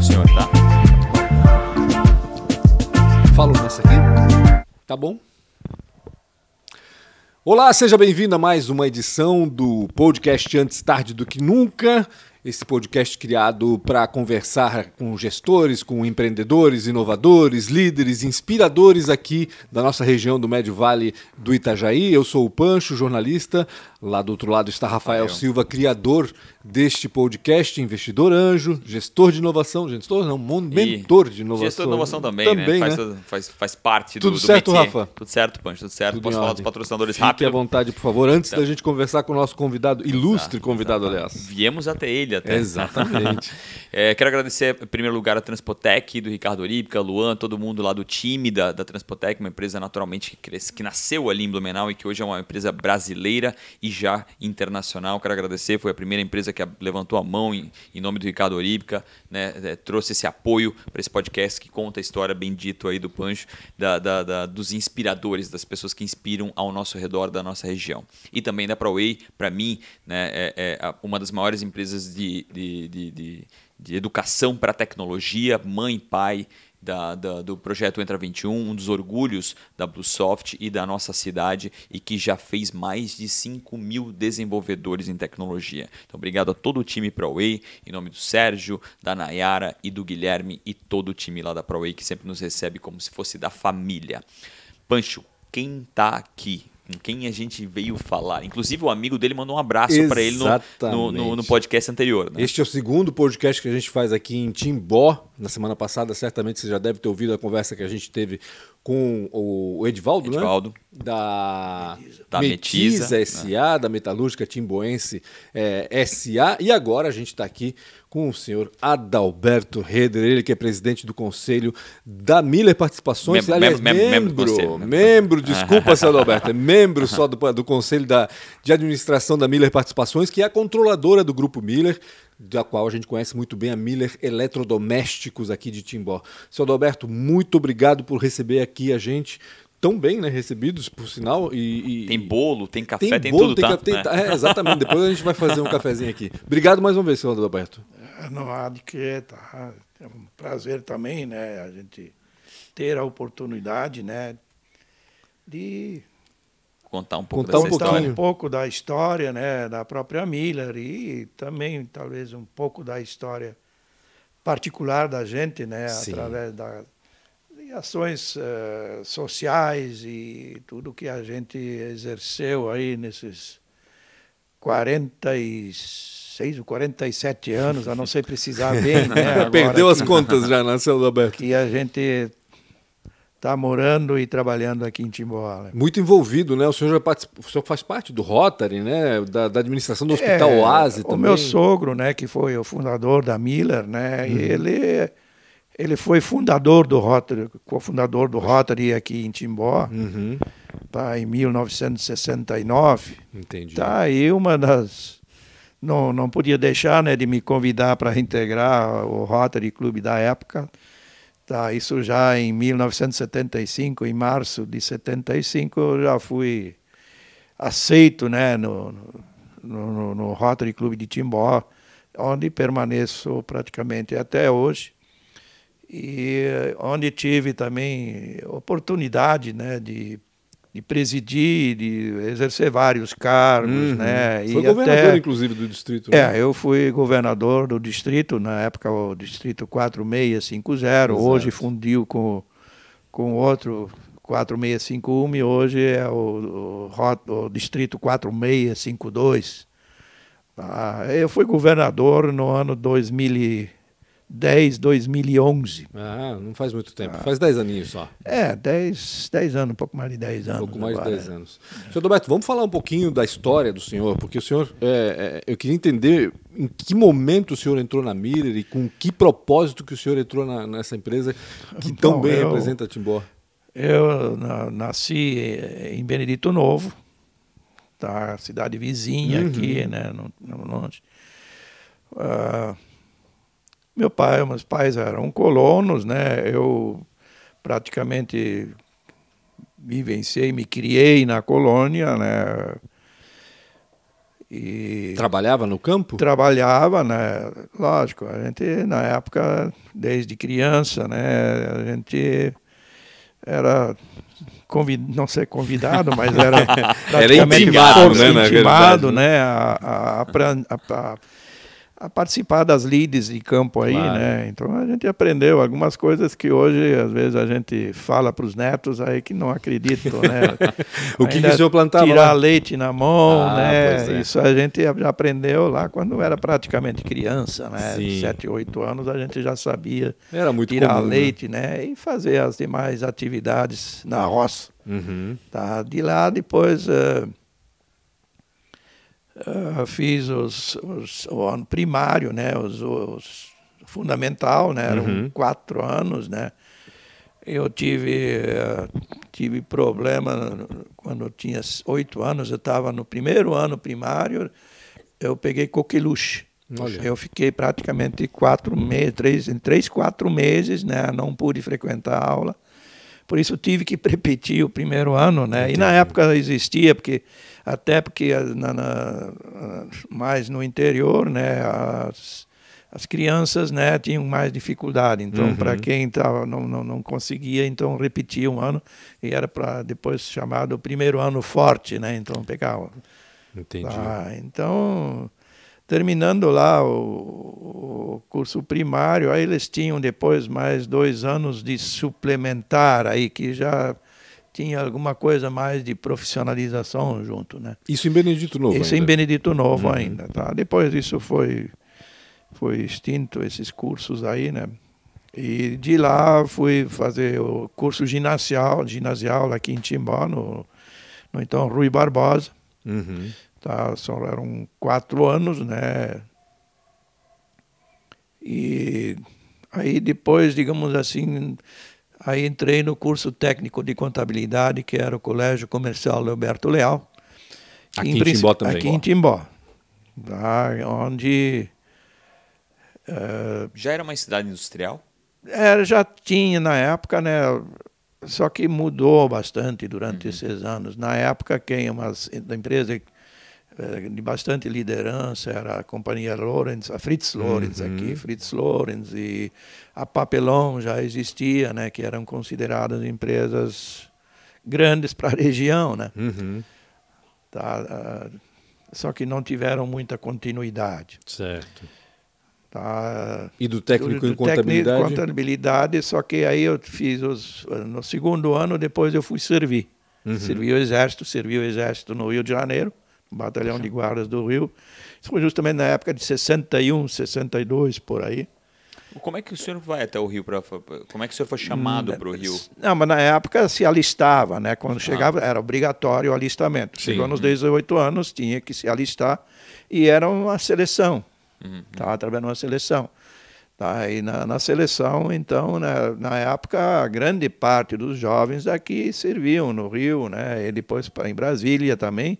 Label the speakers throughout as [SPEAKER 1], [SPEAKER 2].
[SPEAKER 1] do senhor, tá?
[SPEAKER 2] Falo nessa aqui? Tá bom? Olá, seja bem-vindo a mais uma edição do podcast Antes Tarde do Que Nunca. Esse podcast criado para conversar com gestores, com empreendedores, inovadores, líderes, inspiradores aqui da nossa região do Médio Vale do Itajaí. Eu sou o Pancho, jornalista. Lá do outro lado está Rafael Silva, criador deste podcast, investidor anjo, gestor de inovação, gestor não, mentor de inovação.
[SPEAKER 1] Gestor de inovação também, também né? Faz, né? Faz, faz, parte
[SPEAKER 2] tudo
[SPEAKER 1] do
[SPEAKER 2] Tudo certo, Rafa?
[SPEAKER 1] Tudo certo, Pancho, tudo certo. Tudo Posso falar dos patrocinadores
[SPEAKER 2] Fique
[SPEAKER 1] rápido?
[SPEAKER 2] à vontade, por favor, antes então. da gente conversar com o nosso convidado, ilustre convidado, exato. aliás.
[SPEAKER 1] Viemos até ele, até.
[SPEAKER 2] Exatamente.
[SPEAKER 1] é, quero agradecer, em primeiro lugar, a Transpotec, do Ricardo Oríbica, Luan, todo mundo lá do time da, da Transpotec, uma empresa naturalmente que, cresce, que nasceu ali em Blumenau e que hoje é uma empresa brasileira e já internacional. Quero agradecer, foi a primeira empresa que levantou a mão em, em nome do Ricardo Oríbica, né, é, trouxe esse apoio para esse podcast que conta a história, bendito aí do Pancho, da, da, da, dos inspiradores, das pessoas que inspiram ao nosso redor da nossa região. E também da ProWay, para mim, né, é, é, uma das maiores empresas de, de, de, de, de educação para tecnologia, mãe, pai, da, da, do projeto Entra 21, um dos orgulhos da Bluesoft e da nossa cidade e que já fez mais de 5 mil desenvolvedores em tecnologia. Então, obrigado a todo o time ProWay, em nome do Sérgio, da Nayara e do Guilherme e todo o time lá da ProWay que sempre nos recebe como se fosse da família. Pancho, quem está aqui com quem a gente veio falar. Inclusive, o amigo dele mandou um abraço para ele no, no, no, no, podcast anterior. Né?
[SPEAKER 2] Este é o segundo podcast que a gente faz aqui em Timbó. Na semana passada, certamente você já deve ter ouvido a conversa que a gente teve com o Edvaldo,
[SPEAKER 1] Edvaldo.
[SPEAKER 2] né? Da,
[SPEAKER 1] da
[SPEAKER 2] Metiza, Metiza SA, né? da Metalúrgica Timboense é, SA. E agora a gente está aqui com o senhor Adalberto Reder, ele que é presidente do conselho da Miller Participações.
[SPEAKER 1] Mem
[SPEAKER 2] aliás,
[SPEAKER 1] mem
[SPEAKER 2] membro,
[SPEAKER 1] membro,
[SPEAKER 2] membro, membro desculpa, senhor Adalberto, é membro só do, do conselho da, de administração da Miller Participações, que é a controladora do Grupo Miller, da qual a gente conhece muito bem a Miller Eletrodomésticos aqui de Timbó. Senhor Adalberto, muito obrigado por receber aqui a gente tão bem né, recebidos, por sinal. E,
[SPEAKER 1] e tem bolo, tem café, tem, tem bolo, tudo,
[SPEAKER 2] tem,
[SPEAKER 1] tá?
[SPEAKER 2] Tem, é, exatamente. Depois a gente vai fazer um cafezinho aqui. Obrigado mais uma vez, senhor Adalberto.
[SPEAKER 3] É, não há de que, tá. É um prazer também, né, a gente ter a oportunidade, né, de
[SPEAKER 1] contar um pouco
[SPEAKER 2] contar um
[SPEAKER 3] história. um pouco da história, né, da própria Miller e também talvez um pouco da história particular da gente, né,
[SPEAKER 2] Sim.
[SPEAKER 3] através da ações uh, sociais e tudo que a gente exerceu aí nesses 46 ou 47 anos, a não sei precisar bem, né, agora
[SPEAKER 2] Perdeu
[SPEAKER 3] que,
[SPEAKER 2] as contas já, né, seu Adalberto?
[SPEAKER 3] Que a gente está morando e trabalhando aqui em Timboa. Né?
[SPEAKER 2] Muito envolvido, né? O senhor, já participa, o senhor faz parte do Rotary, né? Da, da administração do Hospital é, Oase também.
[SPEAKER 3] O meu sogro, né, que foi o fundador da Miller, né? Uhum. E ele, ele foi fundador do Rotary, cofundador do Rotary aqui em Timbó,
[SPEAKER 2] uhum.
[SPEAKER 3] tá, em 1969.
[SPEAKER 2] Entendi.
[SPEAKER 3] Tá aí uma das... Não, não podia deixar né, de me convidar para integrar o Rotary Clube da época. Tá, isso já em 1975, em março de 75, eu já fui aceito né, no, no, no, no Rotary Clube de Timbó, onde permaneço praticamente até hoje. E onde tive também oportunidade né, de de presidir, de exercer vários cargos,
[SPEAKER 2] Uhum.
[SPEAKER 3] né?
[SPEAKER 2] Foi
[SPEAKER 3] e
[SPEAKER 2] governador,
[SPEAKER 3] até,
[SPEAKER 2] inclusive, do distrito. né?
[SPEAKER 3] é, eu fui governador do distrito, na época o distrito 4650,
[SPEAKER 2] Exato.
[SPEAKER 3] hoje fundiu com, com outro 4651 e hoje é o, o, o distrito 4652. Ah, eu fui governador no ano 2010, 2011.
[SPEAKER 2] Ah, não faz muito tempo. Faz 10 aninhos só.
[SPEAKER 3] É, 10, 10 anos, um pouco mais de 10
[SPEAKER 2] Um
[SPEAKER 3] anos.
[SPEAKER 2] pouco mais de
[SPEAKER 3] agora.
[SPEAKER 2] 10 anos. Senhor Roberto, vamos falar um pouquinho da história do senhor, porque o senhor, é, é, eu queria entender em que momento o senhor entrou na Miller e com que propósito que o senhor entrou na- nessa empresa que tão
[SPEAKER 3] Bom,
[SPEAKER 2] bem
[SPEAKER 3] eu-
[SPEAKER 2] representa Timbó.
[SPEAKER 3] Eu na- nasci eh, em Benedito Novo, tá? cidade vizinha
[SPEAKER 2] Uhum.
[SPEAKER 3] aqui, né? Não, não longe. Ah, meu pai, meus pais eram colonos, né? Eu praticamente vivenciei, me criei na colônia, né? E
[SPEAKER 2] Trabalhava no campo?
[SPEAKER 3] trabalhava, né? Lógico, a gente na época, desde criança, né? A gente era convid... não ser convidado, mas era praticamente
[SPEAKER 2] intimado,
[SPEAKER 3] força-
[SPEAKER 2] né,
[SPEAKER 3] intimado,
[SPEAKER 2] verdade,
[SPEAKER 3] né? A, a, a, a- a- participar das lides de campo aí,
[SPEAKER 2] Claro.
[SPEAKER 3] né? Então a gente aprendeu algumas coisas que hoje às vezes a gente fala para os netos aí que não acreditam, né?
[SPEAKER 2] O que que o senhor plantava
[SPEAKER 3] Tirar
[SPEAKER 2] lá?
[SPEAKER 3] leite na mão,
[SPEAKER 2] Ah,
[SPEAKER 3] né?
[SPEAKER 2] é.
[SPEAKER 3] Isso a gente já aprendeu lá quando era praticamente criança, né?
[SPEAKER 2] Sim.
[SPEAKER 3] Sete, oito anos a gente já sabia
[SPEAKER 2] Era muito
[SPEAKER 3] tirar
[SPEAKER 2] comum, né?
[SPEAKER 3] leite, né? E fazer as demais atividades na roça.
[SPEAKER 2] Uhum.
[SPEAKER 3] Tá? De lá depois eh, eh, fiz os, os- o ano primário, né? Os, os fundamental, né? Eram
[SPEAKER 2] Uhum.
[SPEAKER 3] quatro anos, né? Eu tive eh, tive problema quando eu tinha oito anos. Eu estava no primeiro ano primário. Eu peguei coqueluche.
[SPEAKER 2] Olha.
[SPEAKER 3] Eu fiquei praticamente quatro meses, três, em três, quatro meses, né? Não pude frequentar a aula. Por isso tive que repetir o primeiro ano, né? E na época existia, porque até porque ah, na, na- mais no interior, né? As, as crianças, né? Tinham mais dificuldade. Então,
[SPEAKER 2] Uhum.
[SPEAKER 3] para quem tava, não, não, não conseguia, então repetia um ano e era para depois chamado o primeiro ano forte, né? Então pegava.
[SPEAKER 2] Entendi.
[SPEAKER 3] Ah, então, terminando lá o, o curso primário, aí eles tinham depois mais dois anos de suplementar aí, que já tinha alguma coisa mais de profissionalização junto, né?
[SPEAKER 2] Isso em Benedito Novo
[SPEAKER 3] Isso em
[SPEAKER 2] ainda.
[SPEAKER 3] Benedito Novo
[SPEAKER 2] Uhum.
[SPEAKER 3] ainda, tá? Depois isso foi, foi extinto, esses cursos aí, né? E de lá fui fazer o curso ginasial, ginasial aqui em Timbó, no, no então Rui Barbosa.
[SPEAKER 2] Uhum.
[SPEAKER 3] Tá, só eram quatro anos, né? E aí depois, digamos assim, aí entrei no curso técnico de contabilidade, que era o Colégio Comercial Leoberto Leal.
[SPEAKER 2] Aqui em
[SPEAKER 3] princ-
[SPEAKER 2] Timbó também.
[SPEAKER 3] Aqui em Timbó. Onde eh,
[SPEAKER 1] Já era uma cidade industrial?
[SPEAKER 3] era, já tinha na época, né? Só que mudou bastante durante esses anos. Na época, quem é uma da empresa de bastante liderança era a companhia Lorenz, a Fritz Lorenz aqui, Fritz Lorenz e a Papelão já existia, né? Que eram consideradas empresas grandes para a região, né?
[SPEAKER 2] Uhum.
[SPEAKER 3] Tá? só que não tiveram muita continuidade.
[SPEAKER 2] Certo.
[SPEAKER 3] Tá?
[SPEAKER 2] E do técnico em
[SPEAKER 3] Do
[SPEAKER 2] contabilidade?
[SPEAKER 3] Técnico em contabilidade, só que aí eu fiz os. No segundo ano, depois eu fui servir.
[SPEAKER 2] Uhum.
[SPEAKER 3] Servi o Exército, servi o Exército no Rio de Janeiro, Batalhão de Guardas do Rio. Isso foi justamente na época de 61, 62, por aí.
[SPEAKER 1] Como é que o senhor vai até o Rio? Pra, como é que o senhor foi chamado para o Rio?
[SPEAKER 3] Não, mas na época se alistava, né? Quando chegava, era obrigatório o alistamento.
[SPEAKER 2] Sim.
[SPEAKER 3] Chegou nos 18 anos, tinha que se alistar e era uma seleção.
[SPEAKER 1] Uhum.
[SPEAKER 3] Estava trabalhando uma seleção. Tá? E na, na seleção, então, na, na época, a grande parte dos jovens daqui serviam no Rio, né? E depois em Brasília também.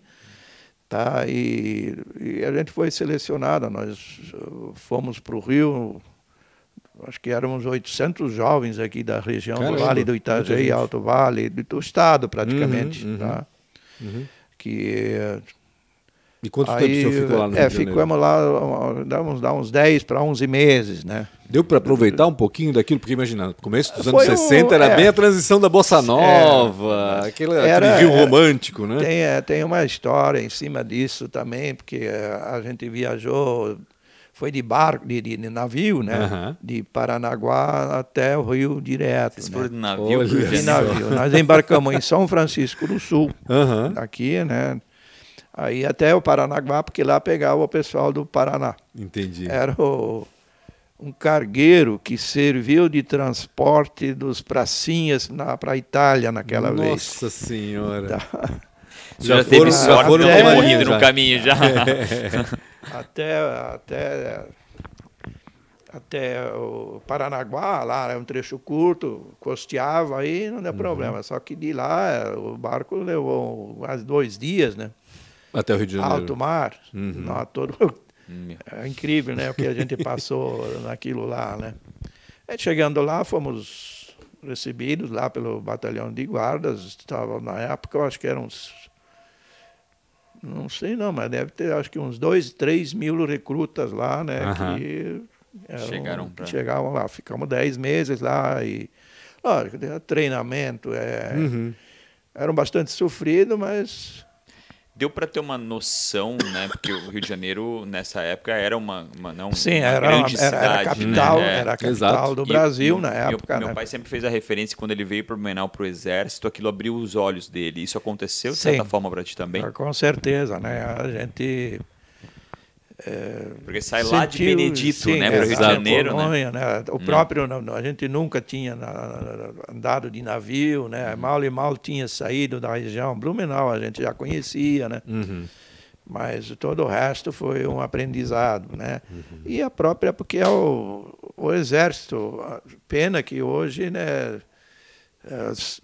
[SPEAKER 3] Tá? E, e a gente foi selecionado. Nós uh, fomos para o Rio, acho que éramos 800 jovens aqui da região
[SPEAKER 2] Caramba,
[SPEAKER 3] do Vale do. Itajaí, Alto Vale, do, do estado praticamente.
[SPEAKER 2] Uhum, uhum.
[SPEAKER 3] Tá?
[SPEAKER 2] Uhum.
[SPEAKER 3] Que
[SPEAKER 2] E quanto tempo o senhor ficou lá no
[SPEAKER 3] é,
[SPEAKER 2] Rio de Janeiro?
[SPEAKER 3] ficamos lá, damos dá uns 10 para 11 meses, né?
[SPEAKER 2] Deu para aproveitar um pouquinho daquilo? Porque imagina, no começo dos anos
[SPEAKER 3] Foi um-
[SPEAKER 2] 60 era
[SPEAKER 3] é.
[SPEAKER 2] bem a transição da Bossa Nova, aquele,
[SPEAKER 3] Era-
[SPEAKER 2] aquele Rio
[SPEAKER 3] era-
[SPEAKER 2] romântico, né?
[SPEAKER 3] Tem, é, tem uma história em cima disso também, porque é, a gente viajou, foi de barco, de, de- de navio, né?
[SPEAKER 2] Aham.
[SPEAKER 3] De Paranaguá até o Rio direto.
[SPEAKER 1] Vocês
[SPEAKER 3] né?
[SPEAKER 1] foram de navio
[SPEAKER 2] Olha
[SPEAKER 1] de
[SPEAKER 3] navio. Nós embarcamos em São Francisco do Sul,
[SPEAKER 2] Aham,
[SPEAKER 3] aqui, né? Aí até o Paranaguá, porque lá pegava o pessoal do Paraná.
[SPEAKER 2] entendi.
[SPEAKER 3] Era o- um cargueiro que serviu de transporte dos pracinhas para a Itália naquela vez.
[SPEAKER 2] Nossa senhora.
[SPEAKER 3] Tá.
[SPEAKER 1] Já,
[SPEAKER 2] Já
[SPEAKER 1] teve
[SPEAKER 2] foram-
[SPEAKER 1] sorte
[SPEAKER 3] já
[SPEAKER 1] de não ter
[SPEAKER 3] foram-
[SPEAKER 1] morrido
[SPEAKER 2] já.
[SPEAKER 1] no caminho já.
[SPEAKER 3] até até até o Paranaguá, lá é um trecho curto, costeava aí, não
[SPEAKER 2] Uhum.
[SPEAKER 3] deu problema. Só que de lá o barco levou quase dois dias, né?
[SPEAKER 2] Até o Rio de Janeiro.
[SPEAKER 3] Alto mar,
[SPEAKER 2] Uhum.
[SPEAKER 3] não, todo,
[SPEAKER 1] Hum,
[SPEAKER 3] é incrível, né? O que a gente passou naquilo lá, né? E chegando lá, fomos recebidos lá pelo batalhão de guardas. Estava na época, eu acho que eram uns Não sei não, mas deve ter acho que uns dois, três mil recrutas lá, né?
[SPEAKER 2] Aham.
[SPEAKER 3] Que eram-
[SPEAKER 1] Chegaram pra-
[SPEAKER 3] chegavam lá. Ficamos dez meses lá e lógico, treinamento, é,
[SPEAKER 2] Uhum.
[SPEAKER 3] eram bastante sofridos, mas
[SPEAKER 1] Deu para ter uma noção, né? Porque o Rio de Janeiro, nessa época, era uma, uma, não,
[SPEAKER 3] sim,
[SPEAKER 1] uma
[SPEAKER 3] era,
[SPEAKER 1] grande
[SPEAKER 3] era, era a
[SPEAKER 1] cidade,
[SPEAKER 3] capital,
[SPEAKER 1] né?
[SPEAKER 3] Era a capital
[SPEAKER 2] Exato.
[SPEAKER 3] do
[SPEAKER 1] E
[SPEAKER 3] Brasil
[SPEAKER 1] meu-
[SPEAKER 3] na época,
[SPEAKER 1] Meu,
[SPEAKER 3] né?
[SPEAKER 1] pai sempre fez a referência quando ele veio para Blumenau para o exército, aquilo abriu os olhos dele. Isso aconteceu de certa
[SPEAKER 3] Sim.
[SPEAKER 1] forma para ti também?
[SPEAKER 3] Com certeza, né? A gente
[SPEAKER 1] Porque sai lá de
[SPEAKER 3] sentiu-
[SPEAKER 1] Benedito,
[SPEAKER 3] sim,
[SPEAKER 1] né, para o Rio de Janeiro, né?
[SPEAKER 3] Polônia, né? O próprio, não- a gente nunca tinha na- andado de navio, né? Mal e mal tinha saído da região. Blumenau a gente já conhecia, né?
[SPEAKER 2] Uhum.
[SPEAKER 3] Mas todo o resto foi um aprendizado, né? E a própria, porque é o, o exército, pena que hoje, né? s-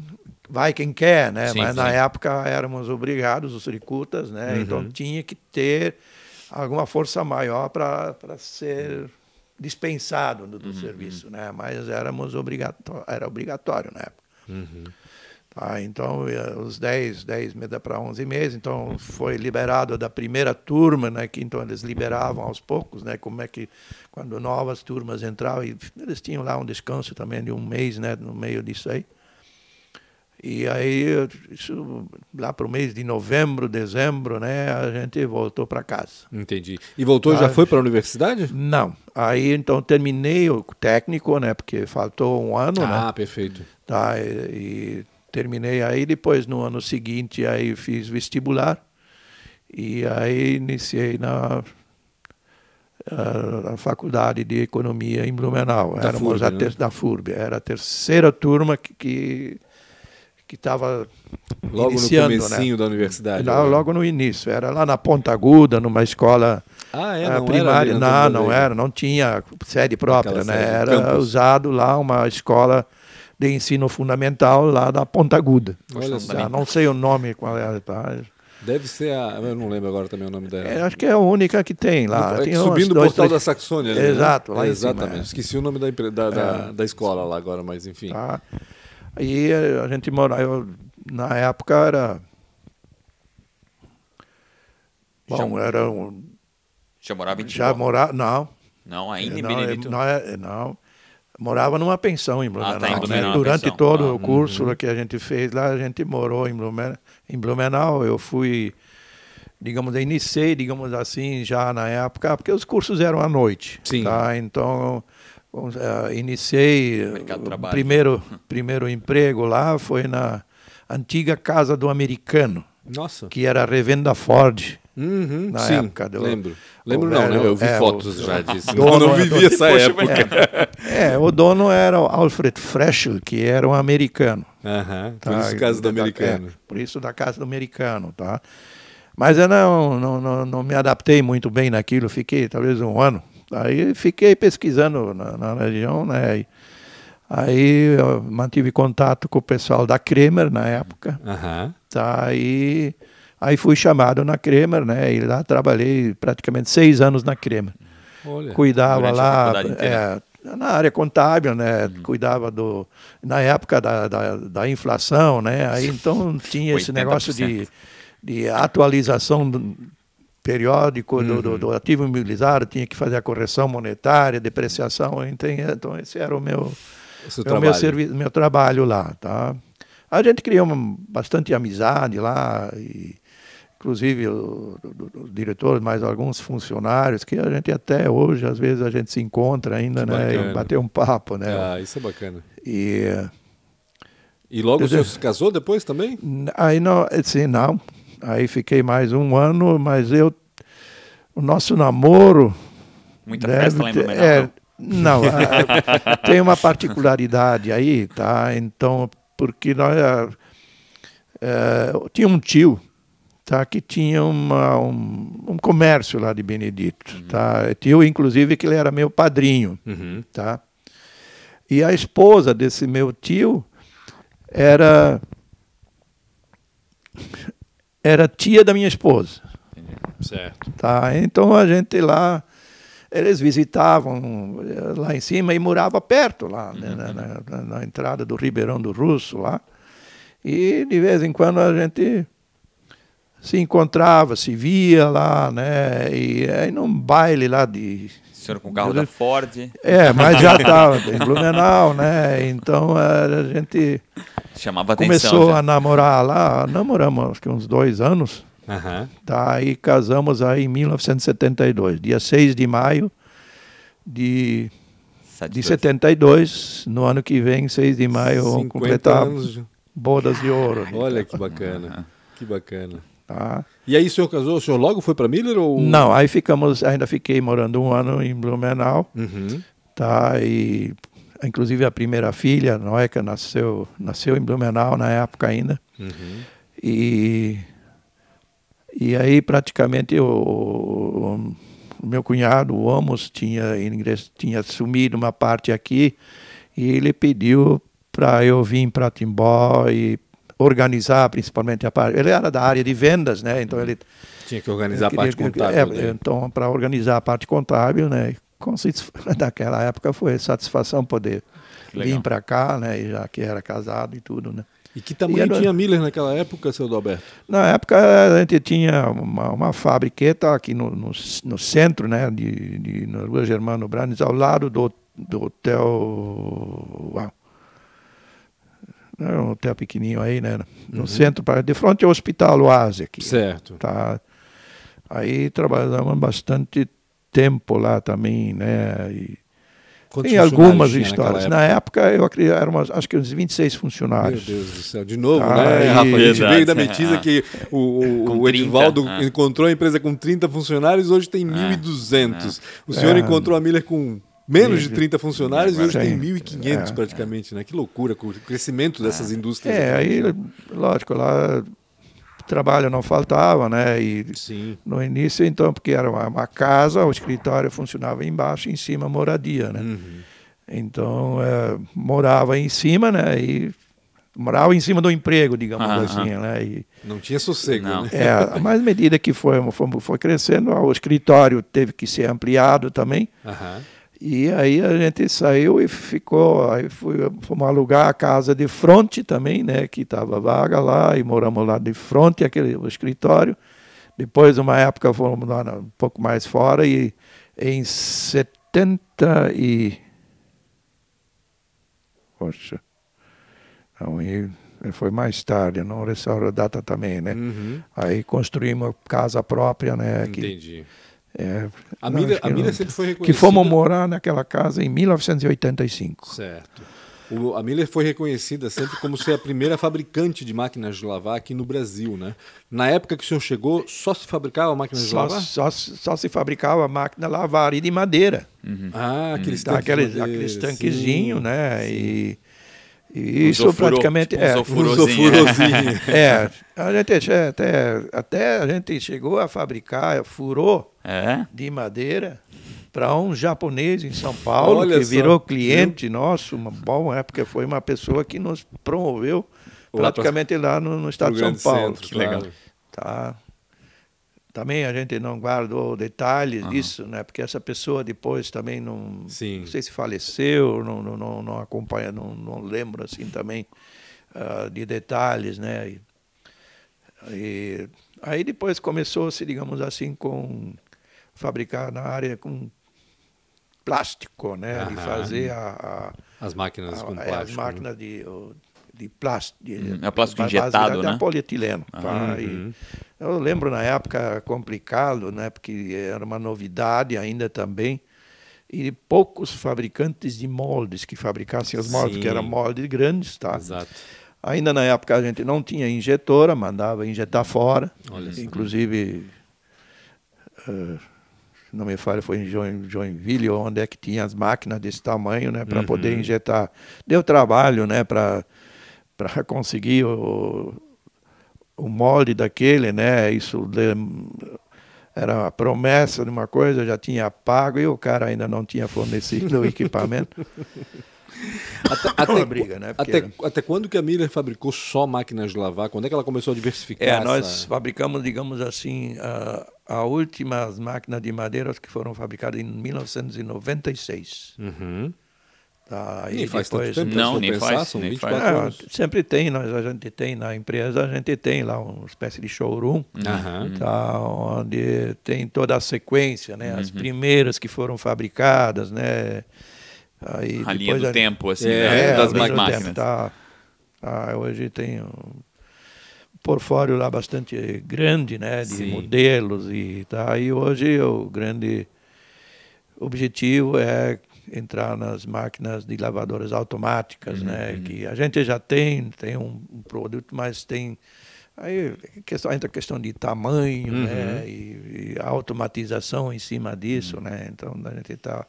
[SPEAKER 3] Vai quem quer, né?
[SPEAKER 1] Sim,
[SPEAKER 3] Mas na
[SPEAKER 1] sim.
[SPEAKER 3] época éramos obrigados, os recrutas, né? Então tinha que ter alguma força maior para ser dispensado do, do serviço, né? Mas éramos obrigatório, era obrigatório na época. Tá, então, os 10, 10 para 11 meses, então foi liberado da primeira turma, né, que então eles liberavam aos poucos, né, como é que quando novas turmas entravam, e eles tinham lá um descanso também de um mês, né, no meio disso aí. E aí, isso, lá para o mês de novembro, dezembro, né, a gente voltou para casa.
[SPEAKER 2] Entendi. E voltou, já foi para a universidade?
[SPEAKER 3] Não, aí então terminei o técnico, né, porque faltou um ano, né.
[SPEAKER 2] Ah, perfeito.
[SPEAKER 3] Tá, e, e terminei aí, depois no ano seguinte aí fiz vestibular e aí iniciei na a, a faculdade de economia em Blumenau.
[SPEAKER 2] Da
[SPEAKER 3] Éramos
[SPEAKER 2] FURB,
[SPEAKER 3] a
[SPEAKER 2] né?
[SPEAKER 3] ter, da FURB, era a terceira turma que que que estava
[SPEAKER 2] Logo
[SPEAKER 3] iniciando,
[SPEAKER 2] no comecinho
[SPEAKER 3] né?
[SPEAKER 2] da universidade.
[SPEAKER 3] Lá, logo no início, era lá na Ponta Aguda, numa escola
[SPEAKER 2] Ah, é?
[SPEAKER 3] ah,
[SPEAKER 2] Não
[SPEAKER 3] primária.
[SPEAKER 2] era
[SPEAKER 3] não, não
[SPEAKER 2] Bandeira.
[SPEAKER 3] era, não tinha sede própria, né? Era
[SPEAKER 2] campus.
[SPEAKER 3] usado lá uma escola de ensino fundamental lá da Ponta Aguda.
[SPEAKER 2] Olha
[SPEAKER 3] não sei o nome qual é, tá?
[SPEAKER 2] Deve ser a. Eu não lembro agora também o nome dela.
[SPEAKER 3] É, acho que é a única que tem lá.
[SPEAKER 2] É
[SPEAKER 3] Tem
[SPEAKER 2] subindo o portal
[SPEAKER 3] três-
[SPEAKER 2] da Saxônia. ali, né?
[SPEAKER 3] Exato, lá em
[SPEAKER 2] Exatamente.
[SPEAKER 3] cima, é.
[SPEAKER 2] Esqueci o nome da, da, da, da escola lá agora, mas enfim.
[SPEAKER 3] Tá? Aí eh, a gente morava, eu, na época era. Bom, era um,
[SPEAKER 1] Já morava em
[SPEAKER 3] já morava. Não,
[SPEAKER 1] Não, ainda em
[SPEAKER 3] não,
[SPEAKER 1] Benedito.
[SPEAKER 3] não, é- não. Morava numa pensão em Blumenau.
[SPEAKER 1] tá, em
[SPEAKER 3] né?
[SPEAKER 1] Blumenau,
[SPEAKER 3] Durante
[SPEAKER 1] pensão.
[SPEAKER 3] todo
[SPEAKER 1] Ah,
[SPEAKER 3] o curso que a gente fez lá, a gente morou em Blumenau. Em Blumenau eu fui, digamos, eu iniciei, digamos assim, já na época, porque os cursos eram à noite.
[SPEAKER 2] Sim.
[SPEAKER 3] Tá? Então, vamos, eh, iniciei, o primeiro, primeiro emprego lá foi na antiga Casa do Americano,
[SPEAKER 2] Nossa.
[SPEAKER 3] que era a revenda Ford.
[SPEAKER 2] Uhum,
[SPEAKER 3] Na
[SPEAKER 2] sim,
[SPEAKER 3] época do-
[SPEAKER 2] lembro. Lembro não,
[SPEAKER 3] velho-
[SPEAKER 2] né? Eu vi
[SPEAKER 3] é,
[SPEAKER 2] fotos
[SPEAKER 3] o-
[SPEAKER 2] já disso.
[SPEAKER 3] dono
[SPEAKER 2] Eu não
[SPEAKER 3] é
[SPEAKER 2] vivi essa
[SPEAKER 1] Poxa,
[SPEAKER 2] época.
[SPEAKER 3] É, o dono era o Alfred Freschel, que era um americano.
[SPEAKER 2] Aham, por
[SPEAKER 3] tá?
[SPEAKER 2] isso caso do
[SPEAKER 3] Da-
[SPEAKER 2] americano.
[SPEAKER 3] é, por isso da casa do americano, tá? Mas eu não, não, não, não me adaptei muito bem naquilo, fiquei talvez um ano. Aí fiquei pesquisando na, na região, né? E aí eu mantive contato com o pessoal da Kremer na época,
[SPEAKER 2] Aham.
[SPEAKER 3] tá? E aí fui chamado na Kremer, né? E lá trabalhei praticamente seis anos na Kremer
[SPEAKER 2] Olha.
[SPEAKER 3] cuidava lá
[SPEAKER 1] inteira.
[SPEAKER 3] é, na área contábil, né?
[SPEAKER 1] Uhum.
[SPEAKER 3] Cuidava do na época da, da, da inflação, né? Aí então tinha esse
[SPEAKER 1] 80%.
[SPEAKER 3] negócio de, de atualização periódico do,
[SPEAKER 1] Uhum.
[SPEAKER 3] do, do ativo imobilizado, tinha que fazer a correção monetária, depreciação, então, esse era o meu
[SPEAKER 2] O
[SPEAKER 3] é meu,
[SPEAKER 2] trabalho.
[SPEAKER 3] servi meu trabalho lá, tá? A gente criou uma, bastante amizade lá, e, inclusive os diretores, mais alguns funcionários, que a gente até hoje, às vezes, a gente se encontra ainda,
[SPEAKER 2] Que
[SPEAKER 3] né?
[SPEAKER 2] bacana.
[SPEAKER 3] E bater um papo, né?
[SPEAKER 2] Ah, isso é bacana.
[SPEAKER 3] E
[SPEAKER 2] E logo
[SPEAKER 3] dizer-
[SPEAKER 2] senhor se casou depois também?
[SPEAKER 3] aí não, assim, não. Aí fiquei mais um ano, mas eu, o nosso namoro
[SPEAKER 1] Muita
[SPEAKER 3] Deve
[SPEAKER 1] festa lá em Blumenau.
[SPEAKER 3] é, não, a- tem uma particularidade aí, tá? Então, porque nós ah, eh, tinha um tio, tá? Que tinha uma, um, um comércio lá de Benedito, tá? Tio, inclusive, que ele era meu padrinho,
[SPEAKER 2] Uhum.
[SPEAKER 3] tá? E a esposa desse meu tio era era tia da minha esposa.
[SPEAKER 2] Certo.
[SPEAKER 3] Tá? Então a gente lá, eles visitavam eh, lá em cima e morava perto lá, né, na, na- na entrada do Ribeirão do Russo lá. E de vez em quando a gente se encontrava, se via lá, né? E aí num baile lá de.
[SPEAKER 1] O senhor com o carro da Ford.
[SPEAKER 3] É, mas já estava em Blumenau, né? Então a gente
[SPEAKER 1] Chamava atenção.
[SPEAKER 3] começou
[SPEAKER 1] já.
[SPEAKER 3] a namorar lá, namoramos acho que uns dois anos. Tá, aí casamos aí em 1972, dia 6 de maio de, de 72. No ano que vem, 6 de maio, vamos
[SPEAKER 2] 50
[SPEAKER 3] completar
[SPEAKER 2] anos.
[SPEAKER 3] bodas de ouro.
[SPEAKER 2] Olha que bacana. Que bacana.
[SPEAKER 3] Tá?
[SPEAKER 2] E aí o senhor casou? O senhor logo foi para Miller ou
[SPEAKER 3] Não, aí ficamos, ainda fiquei morando um ano em Blumenau,
[SPEAKER 2] Uhum.
[SPEAKER 3] tá? E inclusive a primeira filha, Noeca, nasceu, nasceu em Blumenau na época ainda.
[SPEAKER 2] Uhum.
[SPEAKER 3] E, e aí praticamente o, meu cunhado, o Amos, tinha, ingress- tinha assumido uma parte aqui e ele pediu para eu vir para Timbó e organizar principalmente a parte. Ele era da área de vendas, né? Então ele
[SPEAKER 2] Tinha que organizar a
[SPEAKER 3] queria-
[SPEAKER 2] parte contábil.
[SPEAKER 3] é, então para organizar a parte contábil, né? Naquela época foi satisfação poder vir para cá, né? e Já que era casado e tudo, né?
[SPEAKER 2] E que tamanho
[SPEAKER 3] E era-
[SPEAKER 2] tinha Miller naquela época, seu Adalberto?
[SPEAKER 3] Na época a gente tinha uma, uma fabriqueta aqui no, no, no centro, né, de, de, na rua Germano Brandes, ao lado do, do hotel. Uau. Não é um hotel pequenininho aí, né? No centro, pra- de frente ao Hospital Oase aqui.
[SPEAKER 2] Certo.
[SPEAKER 3] Tá. Aí trabalhamos bastante tempo lá também, né? E
[SPEAKER 2] Quantos
[SPEAKER 3] tem algumas
[SPEAKER 2] tinha naquela
[SPEAKER 3] histórias. Na época, eu acredito, eram umas, acho que uns 26
[SPEAKER 2] Meu
[SPEAKER 3] funcionários.
[SPEAKER 2] Deus do céu, de novo,
[SPEAKER 3] Ah,
[SPEAKER 2] né,
[SPEAKER 3] e-
[SPEAKER 2] Rafa? A gente veio da
[SPEAKER 1] é.
[SPEAKER 2] Metiza que o, o, o
[SPEAKER 1] 30,
[SPEAKER 2] Edivaldo
[SPEAKER 1] é.
[SPEAKER 2] encontrou a empresa com 30 funcionários, hoje tem 1.200. O senhor
[SPEAKER 3] É.
[SPEAKER 2] encontrou a Miller com menos de 30 funcionários e hoje tem
[SPEAKER 3] Sim.
[SPEAKER 2] 1.500
[SPEAKER 3] É.
[SPEAKER 2] praticamente, né? Que loucura com o crescimento dessas indústrias.
[SPEAKER 3] É, aí, lógico, lá trabalho não faltava, né? E
[SPEAKER 2] Sim.
[SPEAKER 3] no início, então, porque era uma, uma casa, o escritório funcionava embaixo, em cima moradia, né?
[SPEAKER 2] Uhum.
[SPEAKER 3] Então, eh, morava em cima, né? E morava em cima do emprego, digamos assim, né? E,
[SPEAKER 2] Não tinha sossego,
[SPEAKER 1] Não.
[SPEAKER 2] né?
[SPEAKER 3] é, mas à medida que foi, foi, foi crescendo, o escritório teve que ser ampliado também.
[SPEAKER 2] Aham.
[SPEAKER 3] E aí a gente saiu e ficou, aí fui, fomos alugar a casa de fronte também, né, que estava vaga lá, e moramos lá de fronte aquele o escritório. Depois, uma época, fomos lá um pouco mais fora e em 70 e... Poxa, não, e foi mais tarde, não restauro a data também, né?
[SPEAKER 2] Uhum.
[SPEAKER 3] Aí construímos casa própria, né? que-
[SPEAKER 2] Entendi.
[SPEAKER 3] É,
[SPEAKER 2] A
[SPEAKER 3] que
[SPEAKER 2] a
[SPEAKER 3] não.
[SPEAKER 2] sempre foi
[SPEAKER 3] que
[SPEAKER 2] reconhecida...
[SPEAKER 3] fomos morar naquela casa em 1985.
[SPEAKER 2] Certo. O- a Miller foi reconhecida sempre como ser a primeira fabricante de máquinas de lavar aqui no Brasil, né? Na época que o senhor chegou, só se fabricava máquinas de
[SPEAKER 3] Só,
[SPEAKER 2] lavar?
[SPEAKER 3] só, só se fabricava máquina lavar e de madeira.
[SPEAKER 2] Ah, aqueles
[SPEAKER 3] Tá,
[SPEAKER 2] tanques de
[SPEAKER 3] aqueles, aqueles
[SPEAKER 2] sim.
[SPEAKER 3] tanquezinhos, né? E, e isso praticamente
[SPEAKER 1] tipo,
[SPEAKER 3] é.
[SPEAKER 1] usou furô.
[SPEAKER 2] Usou
[SPEAKER 1] Furozinho.
[SPEAKER 2] furozinho.
[SPEAKER 3] É, a gente até, até a gente chegou a fabricar furô
[SPEAKER 1] É?
[SPEAKER 3] de madeira para um japonês em São Paulo
[SPEAKER 2] Olha
[SPEAKER 3] que
[SPEAKER 2] só,
[SPEAKER 3] virou cliente nosso, uma bom época foi uma pessoa que nos promoveu
[SPEAKER 2] Lá pra-
[SPEAKER 3] praticamente lá no, no estado de São Paulo.
[SPEAKER 2] centro,
[SPEAKER 1] Que legal.
[SPEAKER 3] Tá. Também a gente não guardou detalhes disso, né? Porque essa pessoa depois também não,
[SPEAKER 2] Sim.
[SPEAKER 3] não sei se faleceu, não, não, não, acompanha, não, não lembro assim também ah, de detalhes, né? E, e aí depois começou-se, digamos assim, com fabricar na área com plástico, né? De
[SPEAKER 2] Aham.
[SPEAKER 3] fazer a, a-
[SPEAKER 2] As máquinas com
[SPEAKER 3] a- é,
[SPEAKER 2] plástico.
[SPEAKER 3] as
[SPEAKER 2] né?
[SPEAKER 3] máquinas de, o- de plástico. De,
[SPEAKER 1] Hum, é plástico injetado,
[SPEAKER 3] de
[SPEAKER 1] né?
[SPEAKER 3] polietileno. tá? E
[SPEAKER 2] Uhum.
[SPEAKER 3] Eu lembro na época complicado, né? Porque era uma novidade ainda também. E poucos fabricantes de moldes que fabricassem os moldes,
[SPEAKER 2] Sim.
[SPEAKER 3] que eram moldes grandes, tá?
[SPEAKER 2] Exato.
[SPEAKER 3] Ainda na época a gente não tinha injetora, mandava injetar fora.
[SPEAKER 2] Olha.
[SPEAKER 3] Inclusive, eh, não me falha, foi em Join- Joinville, onde é que tinha as máquinas desse tamanho, né, para
[SPEAKER 2] Uhum.
[SPEAKER 3] poder injetar. Deu trabalho, né, para para conseguir o, o molde daquele, né? Isso era a promessa de uma coisa, já tinha pago e o cara ainda não tinha fornecido o equipamento.
[SPEAKER 2] Até, até,
[SPEAKER 3] briga, né?
[SPEAKER 2] Até,
[SPEAKER 3] era-
[SPEAKER 2] até quando que a Miller fabricou só máquinas de lavar? Quando é que ela começou a diversificar?
[SPEAKER 3] É, nós
[SPEAKER 2] essa-
[SPEAKER 3] fabricamos, digamos assim, a, a últimas máquinas de madeira que foram fabricadas em 1996.
[SPEAKER 2] Uhum.
[SPEAKER 3] Tá,
[SPEAKER 2] Nem faz
[SPEAKER 3] depois-
[SPEAKER 2] tanto tempo,
[SPEAKER 1] Não,
[SPEAKER 2] for
[SPEAKER 1] nem
[SPEAKER 2] pensar,
[SPEAKER 1] faz,
[SPEAKER 2] são
[SPEAKER 1] nem
[SPEAKER 2] 24
[SPEAKER 1] faz.
[SPEAKER 3] É,
[SPEAKER 2] anos.
[SPEAKER 3] sempre tem, nós, a gente tem na empresa, a gente tem lá uma espécie de showroom,
[SPEAKER 2] Aham.
[SPEAKER 3] tá, onde tem toda a sequência, né,
[SPEAKER 1] Uhum.
[SPEAKER 3] as primeiras que foram fabricadas, né, aí
[SPEAKER 1] A linha
[SPEAKER 3] depois
[SPEAKER 1] do
[SPEAKER 3] a-
[SPEAKER 1] tempo, assim,
[SPEAKER 2] É,
[SPEAKER 1] né,
[SPEAKER 2] das
[SPEAKER 3] mesmo
[SPEAKER 1] máquinas.
[SPEAKER 3] tempo, tá, tá, hoje tem um portfólio lá bastante grande, né, de
[SPEAKER 1] Sim.
[SPEAKER 3] modelos e tá, e hoje o grande objetivo é entrar nas máquinas de lavadoras automáticas, né? Que a gente já tem, tem um, um produto, mas tem aí questão, entra a questão de tamanho, né? E, e a automatização em cima disso, né? Então a gente está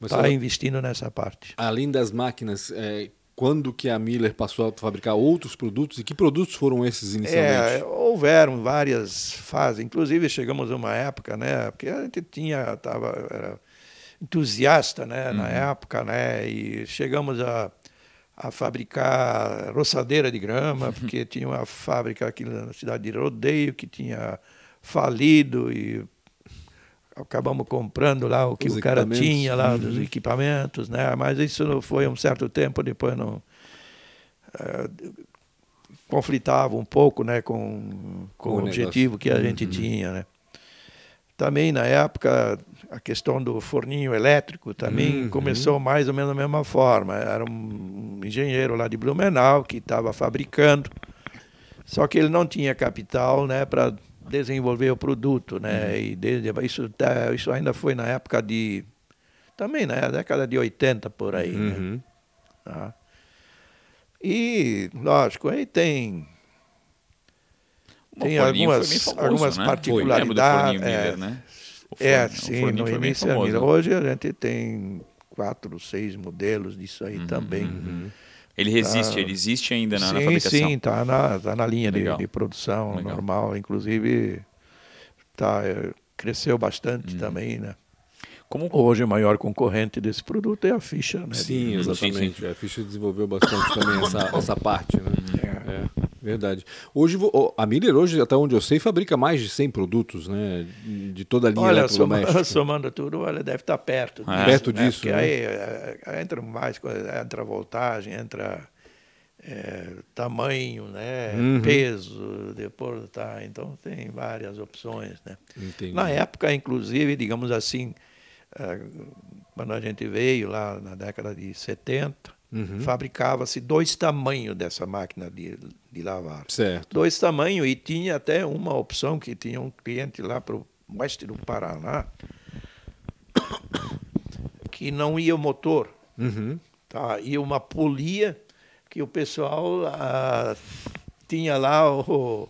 [SPEAKER 3] tá
[SPEAKER 2] só-
[SPEAKER 3] investindo nessa parte.
[SPEAKER 2] Além das máquinas, é, quando que a Miller passou a fabricar outros produtos e que produtos foram esses inicialmente?
[SPEAKER 3] É, houveram várias fases, inclusive chegamos a uma época, né, porque a gente tinha tava era entusiasta, né, na época, né, e chegamos a a fabricar roçadeira de grama, porque tinha uma fábrica aqui na cidade de Rodeio que tinha falido e acabamos comprando lá o que
[SPEAKER 2] Os
[SPEAKER 3] o cara tinha lá dos equipamentos, né? Mas isso não foi um certo tempo depois não eh, conflitava um pouco, né, com, com
[SPEAKER 2] Com
[SPEAKER 3] o
[SPEAKER 2] o
[SPEAKER 3] objetivo que a gente tinha, né? Também na época a questão do forninho elétrico também
[SPEAKER 2] Uhum.
[SPEAKER 3] começou mais ou menos da mesma forma. Era um engenheiro lá de Blumenau que estava fabricando, só que ele não tinha capital, né, para desenvolver o produto, né? E desde, isso tá- isso ainda foi na época de também na década de 80 por aí, né?
[SPEAKER 2] Uhum.
[SPEAKER 3] Tá? E, lógico, aí tem, tem
[SPEAKER 1] foi
[SPEAKER 3] algumas,
[SPEAKER 1] famoso,
[SPEAKER 3] algumas
[SPEAKER 1] né?
[SPEAKER 3] particularidades.
[SPEAKER 1] Forninho
[SPEAKER 3] é,
[SPEAKER 1] né?
[SPEAKER 3] É, sim,
[SPEAKER 1] forninho
[SPEAKER 3] no início.
[SPEAKER 1] famoso.
[SPEAKER 3] Hoje a gente tem quatro, seis modelos disso
[SPEAKER 1] Uhum,
[SPEAKER 3] aí também.
[SPEAKER 1] Ele resiste,
[SPEAKER 3] Ah,
[SPEAKER 1] ele existe ainda na, na
[SPEAKER 3] sim,
[SPEAKER 1] fabricação.
[SPEAKER 3] sim, está na, tá na linha de, de produção
[SPEAKER 1] Legal.
[SPEAKER 3] normal. Inclusive, tá, é, cresceu
[SPEAKER 1] Uhum.
[SPEAKER 3] bastante também, né?
[SPEAKER 1] Como,
[SPEAKER 3] Hoje o maior concorrente desse produto é a ficha, né?
[SPEAKER 2] Sim, exatamente. A Fischer desenvolveu bastante também essa, essa parte, né? É, verdade. Hoje, a Miller, hoje, até onde eu sei, fabrica mais de 100 produtos, né? De toda a linha
[SPEAKER 3] Olha, soma, somando tudo, olha, deve estar perto.
[SPEAKER 1] É.
[SPEAKER 2] Perto
[SPEAKER 3] né?
[SPEAKER 2] disso,
[SPEAKER 3] Porque
[SPEAKER 2] né?
[SPEAKER 3] aí é, entra mais coisa, entra voltagem, entra é, tamanho, né?
[SPEAKER 2] Uhum.
[SPEAKER 3] peso, depois tá. Então tem várias opções, né?
[SPEAKER 2] Entendi.
[SPEAKER 3] Na época, inclusive, digamos assim, quando a gente veio lá na década de 70,
[SPEAKER 2] Uhum.
[SPEAKER 3] fabricava-se dois tamanhos dessa máquina de, de lavar.
[SPEAKER 2] Certo.
[SPEAKER 3] Dois tamanhos e tinha até uma opção que tinha um cliente lá para o oeste do Paraná que não ia o motor,
[SPEAKER 2] Uhum.
[SPEAKER 3] tá? ia uma polia que o pessoal ah, tinha lá o,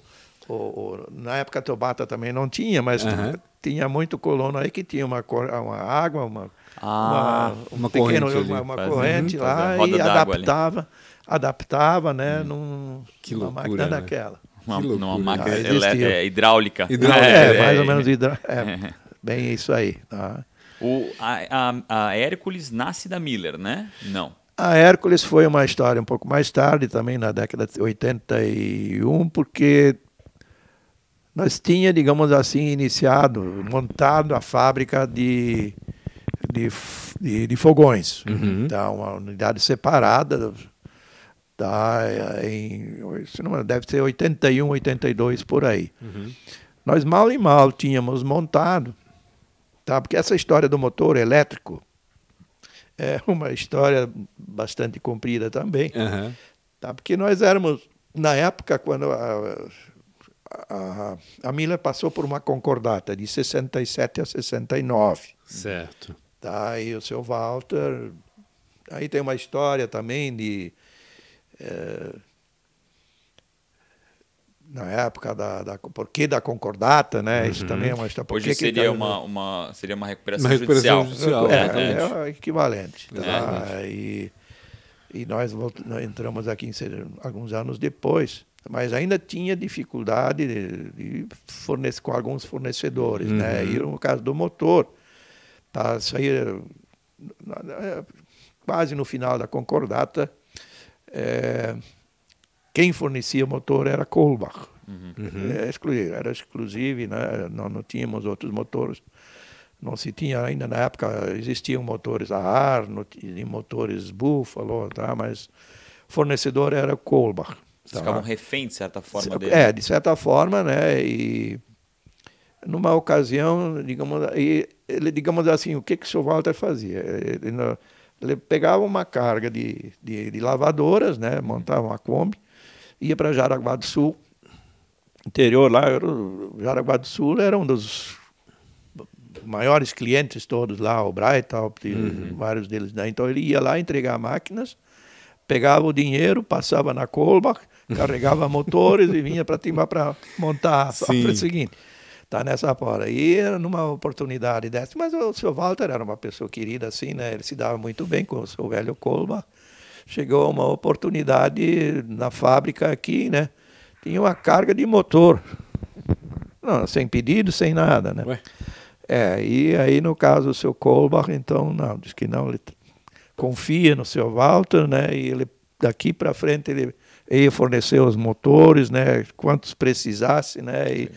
[SPEAKER 3] o- o- na época a Tobata também não tinha, mas
[SPEAKER 2] Aham.
[SPEAKER 3] Tinha muito colono aí que tinha uma, cor- uma água, uma,
[SPEAKER 1] Ah,
[SPEAKER 3] uma, um
[SPEAKER 2] uma
[SPEAKER 3] pequeno,
[SPEAKER 2] corrente
[SPEAKER 3] uma, uma corrente
[SPEAKER 1] uhum,
[SPEAKER 3] lá e
[SPEAKER 1] d'água ali.
[SPEAKER 3] adaptava, adaptava, né, num,
[SPEAKER 2] Que
[SPEAKER 3] numa
[SPEAKER 2] loucura,
[SPEAKER 3] máquina
[SPEAKER 2] né?
[SPEAKER 3] daquela.
[SPEAKER 1] uma, numa máquina
[SPEAKER 3] Ah,
[SPEAKER 1] elétrica, é, hidráulica.
[SPEAKER 2] Hidráulica.
[SPEAKER 3] É,
[SPEAKER 1] É,
[SPEAKER 3] mais
[SPEAKER 1] é,
[SPEAKER 3] ou menos hidra... é, bem isso aí. Tá?
[SPEAKER 1] O, a, a, a Hércules nasce da Miller, né? Não.
[SPEAKER 3] A Hércules foi uma história um pouco mais tarde, também na década de 81, porque nós tinha, digamos assim, iniciado, montado a fábrica de, de, de, de fogões. Tá, uma unidade separada, tá, em, me engano, deve ser 81, 82 por aí. Nós mal e mal tínhamos montado, tá, porque essa história do motor elétrico é uma história bastante comprida também.
[SPEAKER 2] Aham.
[SPEAKER 3] Tá? Porque nós éramos, na época, quando a, a, a Miller passou por uma concordata de 67 a 69.
[SPEAKER 2] Certo.
[SPEAKER 3] Tá? E o seu Walter. Aí tem uma história também de. eh, na época da, da. Por que da concordata, né? Isso também é uma história. por
[SPEAKER 1] Hoje seria,
[SPEAKER 3] tá-
[SPEAKER 1] uma, uma, seria uma recuperação,
[SPEAKER 2] Uma recuperação
[SPEAKER 1] judicial.
[SPEAKER 2] judicial,
[SPEAKER 3] é, é o equivalente.
[SPEAKER 1] É,
[SPEAKER 3] tá? e, e nós, volt- nós entramos aqui em alguns anos depois, mas ainda tinha dificuldade de, de fornece, com alguns fornecedores. Né? E no caso do motor, tá, na- na- quase no final da concordata, eh, quem fornecia o motor era Kolbach. É, exclusivo, era exclusivo, né? não, não tínhamos outros motores não se tinha ainda na época, existiam motores a ar, e motores Buffalo, tá? mas fornecedor era Kolbach.
[SPEAKER 1] Tá? ficavam refém, de certa forma,
[SPEAKER 3] dele? É, de certa forma, né? E numa ocasião, digamos, ele, digamos assim, o que, que o senhor Walter fazia? Ele, ele pegava uma carga de, de, de, lavadoras, né? montava uma Kombi, ia para Jaraguá do Sul, interior lá, era, Jaraguá do Sul era um dos maiores clientes todos lá, o Breithaupt, uhum. vários deles. Né? Então ele ia lá entregar máquinas, pegava o dinheiro, passava na Kolbach, carregava motores e vinha para Timba para montar a seguinte. Tá nessa fora. E numa oportunidade dessa, mas o seu Walter era uma pessoa querida assim, né? Ele se dava muito bem com o seu velho Kolbach. Chegou uma oportunidade na fábrica aqui, né? Tinha uma carga de motor. Não, sem pedido, sem nada, né? Ué? É, e aí no caso o seu Kolbach, então, não, diz que não, ele confia no seu Walter, né? E ele daqui para frente ele ia fornecer os motores, né? Quantos precisasse, né? E,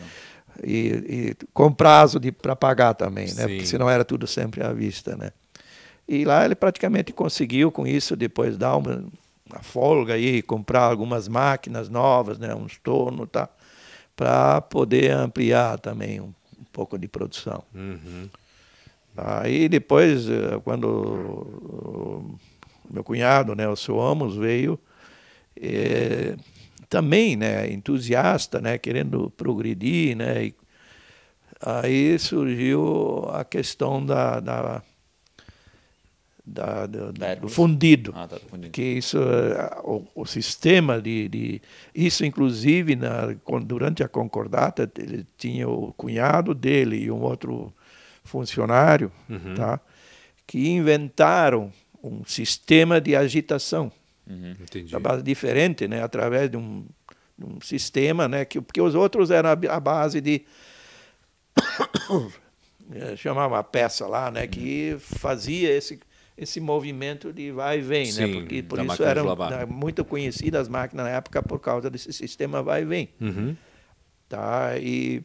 [SPEAKER 3] e, e, com prazo para pagar também, né? Sim. Porque senão era tudo sempre à vista, né? E lá ele praticamente conseguiu com isso depois dar uma, uma folga aí, comprar algumas máquinas novas, né? Uns tornos, tá? Para poder ampliar também um, um pouco de produção. Uhum. Aí depois, eh, quando o meu cunhado, né, o seu Amos, veio, é, também né, entusiasta, né, querendo progredir, né, e aí surgiu a questão da, da, da, da do fundido, ah, tá, fundido, que isso o, o sistema de, de, isso inclusive na, durante a concordata ele tinha o cunhado dele e um outro funcionário, uhum. tá? que inventaram um sistema de agitação. Uhum. A base diferente, né? através de um, de um sistema, né? que, porque os outros eram a base de. É, chamava uma peça lá, né? Uhum. que fazia esse, esse movimento de vai e vem, né? Sim, né? Porque por isso eram né, muito conhecidas as máquinas na época por causa desse sistema vai e vem. Uhum. Tá? E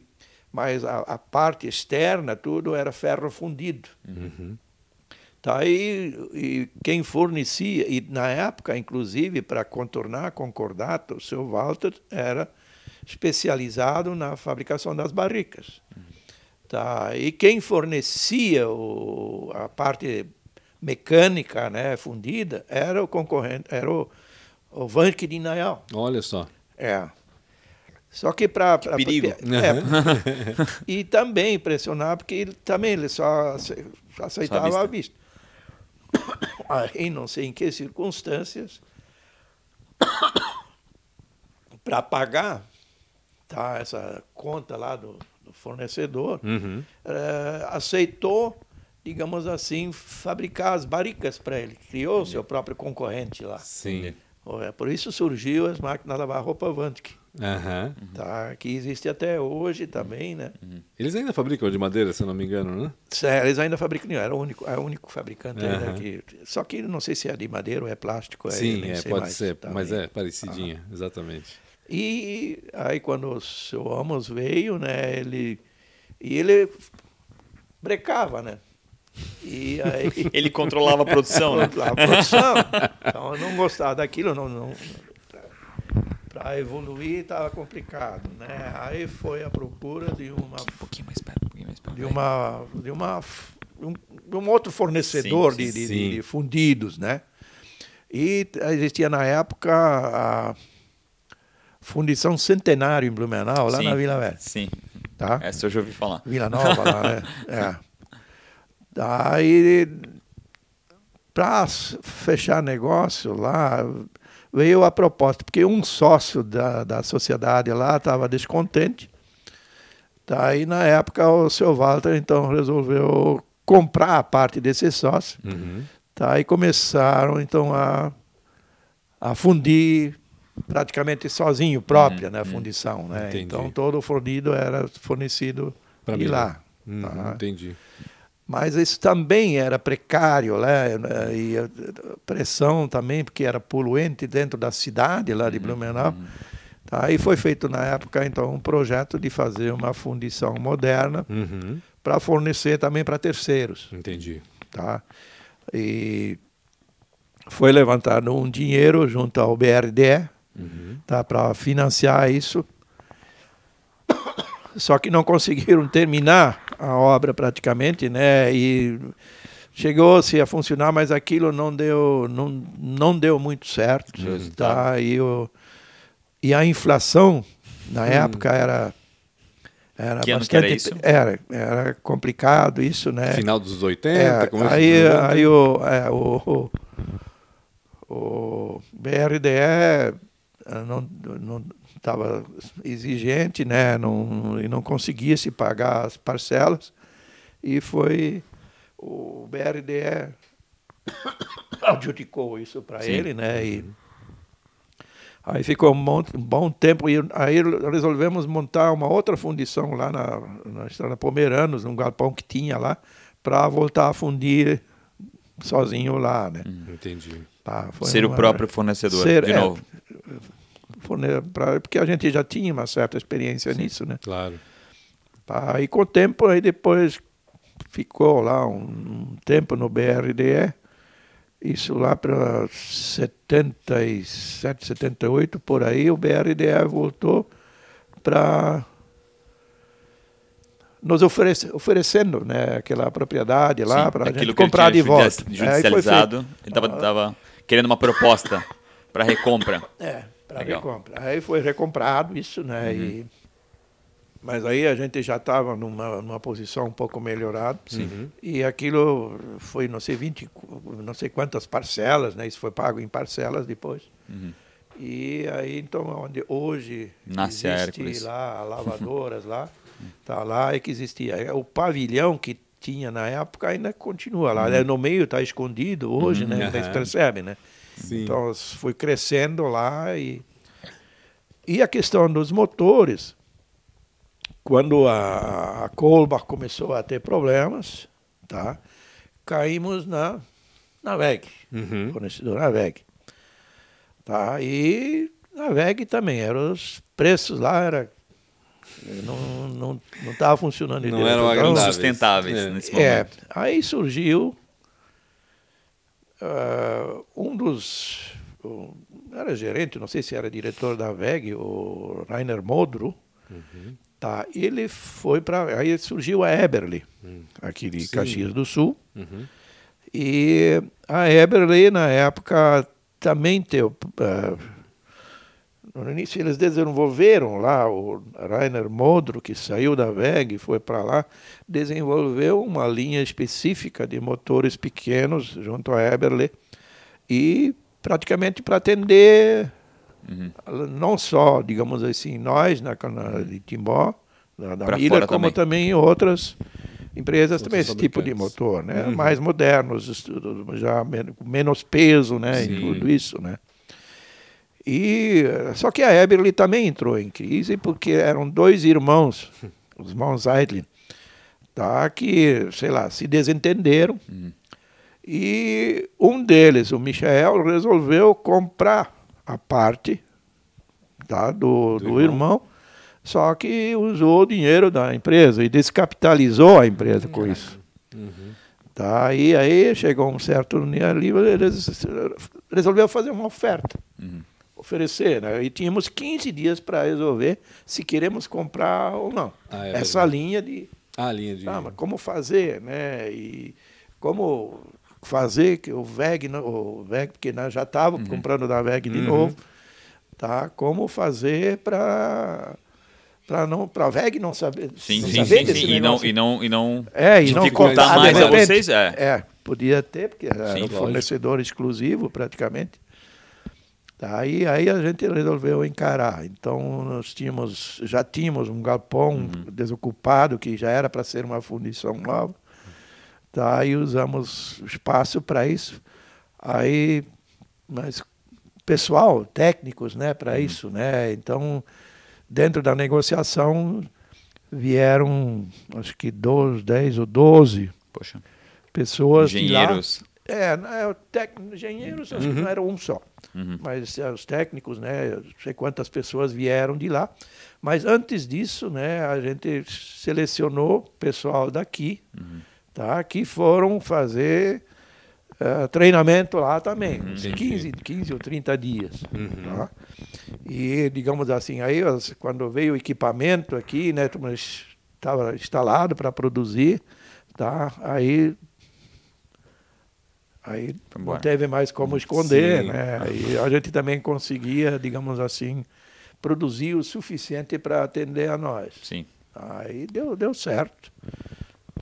[SPEAKER 3] mas a, a, parte externa, tudo era ferro fundido. Uhum. Tá, e, e, quem fornecia, e na época, inclusive, para contornar a concordata, o seu Walter era especializado na fabricação das barricas. Uhum. Tá, e quem fornecia o, a parte mecânica né, fundida era o concorrente, era o, o Vanke de Nayal.
[SPEAKER 2] Olha só.
[SPEAKER 3] É. Só que para.
[SPEAKER 1] Perigo.
[SPEAKER 3] é, e também impressionar, porque ele também ele só aceitava só a vista. Aí não sei em que circunstâncias, para pagar tá, essa conta lá do, do fornecedor, uhum. é, aceitou, digamos assim, fabricar as barricas para ele. Criou o seu próprio concorrente lá.
[SPEAKER 2] Sim.
[SPEAKER 3] É, por isso surgiu as máquinas de lavar roupa Vantic.
[SPEAKER 2] Uhum.
[SPEAKER 3] Tá, que existe até hoje também, né?
[SPEAKER 2] Uhum. Eles ainda fabricam de madeira, se eu não me engano, né?
[SPEAKER 3] É, eles ainda fabricam, era o único, é o único fabricante uhum. ainda que, só que não sei se é de madeira ou é plástico.
[SPEAKER 2] Sim, é, pode mais, ser, também. mas é parecidinha, exatamente.
[SPEAKER 3] E aí quando o seu Amos veio, né, ele e ele brecava, né?
[SPEAKER 1] E aí, ele controlava a produção, né?
[SPEAKER 3] Controlava a produção. Então eu não gostava daquilo, não, não para evoluir estava complicado, né? Aí foi a procura de uma
[SPEAKER 1] um pouquinho mais perto, um pouquinho mais perto.
[SPEAKER 3] De uma de uma um, um outro fornecedor sim, de, de, sim. de, fundidos, né? E existia na época a Fundição Centenário em Blumenau, lá sim, na Vila Velha.
[SPEAKER 1] Sim. Tá? Essa eu já ouvi falar.
[SPEAKER 3] Vila Nova lá, né? É. Daí para fechar negócio lá, veio a proposta, porque um sócio da, da sociedade lá estava descontente. Tá, e na época o seu Walter então resolveu comprar a parte desse sócio. Uhum. Tá, e começaram então a, a fundir praticamente sozinho, própria, uhum. né, a fundição. Né? Então todo o fornido era fornecido de lá.
[SPEAKER 2] Uhum, tá? Entendi
[SPEAKER 3] mas isso também era precário, né? E a pressão também, porque era poluente dentro da cidade lá de uhum, Blumenau. Uhum. Tá? E foi feito na época, então, um projeto de fazer uma fundição moderna uhum. para fornecer também para terceiros.
[SPEAKER 2] Entendi.
[SPEAKER 3] Tá? E foi levantado um dinheiro junto ao BRDE
[SPEAKER 2] Uhum.
[SPEAKER 3] tá, para financiar isso. Só que não conseguiram terminar a obra praticamente, né? E chegou-se a funcionar, mas aquilo não deu, não, não deu muito certo,
[SPEAKER 1] Justo.
[SPEAKER 3] tá? E, o, e a inflação na época era era
[SPEAKER 1] Que era
[SPEAKER 3] bastante
[SPEAKER 1] isso?
[SPEAKER 3] era, era complicado isso, né?
[SPEAKER 2] Final dos 80,
[SPEAKER 3] É,
[SPEAKER 2] começo
[SPEAKER 3] aí,
[SPEAKER 2] dos 90.
[SPEAKER 3] aí o, é, o, o, o BRDE não não estava exigente, né? Não, e não conseguia se pagar as parcelas e foi o BRDE adjudicou isso para ele, né? E aí ficou um, monte- um bom tempo e aí resolvemos montar uma outra fundição lá na, na estrada Pomeranos, num galpão que tinha lá, para voltar a fundir sozinho lá, né?
[SPEAKER 2] Entendi.
[SPEAKER 3] Tá,
[SPEAKER 1] Ser o
[SPEAKER 3] uma-
[SPEAKER 1] próprio fornecedor,
[SPEAKER 3] Ser-
[SPEAKER 1] de
[SPEAKER 3] é,
[SPEAKER 1] novo.
[SPEAKER 3] Forne- pra- porque a gente já tinha uma certa experiência nisso, né?
[SPEAKER 2] Claro.
[SPEAKER 3] Tá, e com o tempo, aí depois ficou lá um, um tempo no BRDE, isso lá para 77, 78, por aí, o BRDE voltou para nos oferece, oferecendo né, aquela propriedade lá
[SPEAKER 1] Sim,
[SPEAKER 3] para a gente comprar de volta. Aí foi
[SPEAKER 1] Judicializado.
[SPEAKER 3] feito.
[SPEAKER 1] Ele estava tava querendo uma proposta para recompra.
[SPEAKER 3] É, para recompra. Aí foi recomprado isso, né? E, mas aí a gente já estava numa, numa posição um pouco melhorada. E aquilo foi, não sei, 20, não sei quantas parcelas, né? Isso foi pago em parcelas depois. E aí, então, onde hoje
[SPEAKER 1] Nasce a
[SPEAKER 3] existe
[SPEAKER 1] Hércules.
[SPEAKER 3] lá, a lavadoras lá, tá lá, é que existia. O pavilhão que tinha na época ainda continua lá. né? No meio está escondido hoje, né? Vocês
[SPEAKER 2] Aham.
[SPEAKER 3] percebem, né?
[SPEAKER 2] Sim.
[SPEAKER 3] Então foi crescendo lá e e a questão dos motores, quando a, a Kolbach começou a ter problemas, tá? Caímos na na VEG,
[SPEAKER 2] Uhum.
[SPEAKER 3] fornecedor na VEG, tá? E na VEG também eram os preços lá era não não não estava funcionando
[SPEAKER 2] Não
[SPEAKER 3] direito.
[SPEAKER 2] eram
[SPEAKER 3] Então.
[SPEAKER 1] Insustentáveis
[SPEAKER 2] É.
[SPEAKER 1] nesse
[SPEAKER 3] é,
[SPEAKER 1] momento.
[SPEAKER 3] aí surgiu ah, um dos. o- era gerente, não sei se era diretor da VEG, o Rainer Modro. Tá, ele foi para. Aí surgiu a Eberly, aqui de
[SPEAKER 2] Sim.
[SPEAKER 3] Caxias do Sul.
[SPEAKER 2] Uhum.
[SPEAKER 3] E a Eberly, na época, também teve. ah, no início eles desenvolveram lá, o Rainer Modro, que saiu da VEG e foi para lá, desenvolveu uma linha específica de motores pequenos junto à Eberle e praticamente para atender não só, digamos assim, nós na, na de Timbó, da, da Miller, como
[SPEAKER 1] também.
[SPEAKER 3] também outras empresas
[SPEAKER 2] Outros
[SPEAKER 3] também esse tipo de motor, né? Mais modernos, já menos peso, né?
[SPEAKER 2] Sim.
[SPEAKER 3] E tudo isso, né? E só que a Eberly também entrou em crise porque eram dois irmãos, os irmãos Zeitlin, tá? Que sei lá se desentenderam e um deles, o Michael, resolveu comprar a parte tá, do,
[SPEAKER 2] Do
[SPEAKER 3] do,
[SPEAKER 2] irmão.
[SPEAKER 3] irmão. só que usou o dinheiro da empresa e descapitalizou a empresa com isso. Tá, e aí chegou um certo nível, eles resolveu fazer uma oferta, oferecer, né? E tínhamos 15 dias para resolver se queremos comprar ou não.
[SPEAKER 2] Ah, é
[SPEAKER 3] Essa linha de
[SPEAKER 2] Ah, a linha de.
[SPEAKER 3] Mas como fazer, né? E como fazer que o VEG, não- o VEG porque nós já estávamos comprando da VEG de novo, tá? Como fazer para para não para VEG não saber,
[SPEAKER 1] Sim,
[SPEAKER 3] não
[SPEAKER 1] sim,
[SPEAKER 3] saber
[SPEAKER 1] sim,
[SPEAKER 3] desse
[SPEAKER 1] sim. E não, e não, e não
[SPEAKER 3] é, e não contar
[SPEAKER 1] mais a vocês, é.
[SPEAKER 3] É, podia ter, porque era
[SPEAKER 1] Sim,
[SPEAKER 3] um
[SPEAKER 1] lógico.
[SPEAKER 3] fornecedor exclusivo praticamente. Tá, Aí, aí a gente resolveu encarar. Então nós tínhamos, já tínhamos um galpão
[SPEAKER 1] Uhum.
[SPEAKER 3] desocupado que já era para ser uma fundição nova. Tá, aí usamos espaço para isso. Aí, mas pessoal, técnicos, né, para
[SPEAKER 1] Uhum.
[SPEAKER 3] isso, né? Então, dentro da negociação vieram, acho que 12, 10 ou 12
[SPEAKER 1] Poxa,
[SPEAKER 3] pessoas
[SPEAKER 1] engenheiros.
[SPEAKER 3] É, é técnico, engenheiros acho que não era um só. Mas é, os técnicos, né, não sei quantas pessoas vieram de lá. Mas antes disso, né, a gente selecionou pessoal daqui, tá, que foram fazer eh, treinamento lá também, uns 15, 15 ou 30 dias. tá? E, digamos assim, aí quando veio o equipamento aqui, né, estava instalado para produzir, tá? aí Aí
[SPEAKER 1] Foi
[SPEAKER 3] não teve mais como esconder,
[SPEAKER 2] Sim.
[SPEAKER 3] né? E a gente também conseguia, digamos assim, produzir o suficiente para atender a nós.
[SPEAKER 1] Sim.
[SPEAKER 3] Aí deu, deu certo.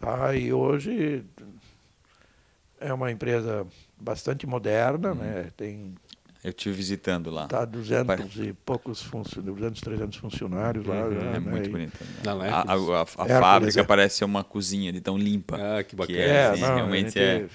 [SPEAKER 3] Aí hoje é uma empresa bastante moderna, né? Tem
[SPEAKER 1] Eu estive visitando lá.
[SPEAKER 3] tá 200 e poucos funcionários, 200, 300 funcionários lá. já,
[SPEAKER 1] É
[SPEAKER 3] né?
[SPEAKER 1] muito
[SPEAKER 3] E-
[SPEAKER 1] bonito.
[SPEAKER 2] Na
[SPEAKER 1] A, a- a- a fábrica
[SPEAKER 3] é.
[SPEAKER 1] parece ser uma cozinha de tão limpa.
[SPEAKER 2] Ah, que bacana.
[SPEAKER 1] é,
[SPEAKER 3] É,
[SPEAKER 1] assim,
[SPEAKER 3] não, a
[SPEAKER 1] realmente
[SPEAKER 3] gente-
[SPEAKER 1] é.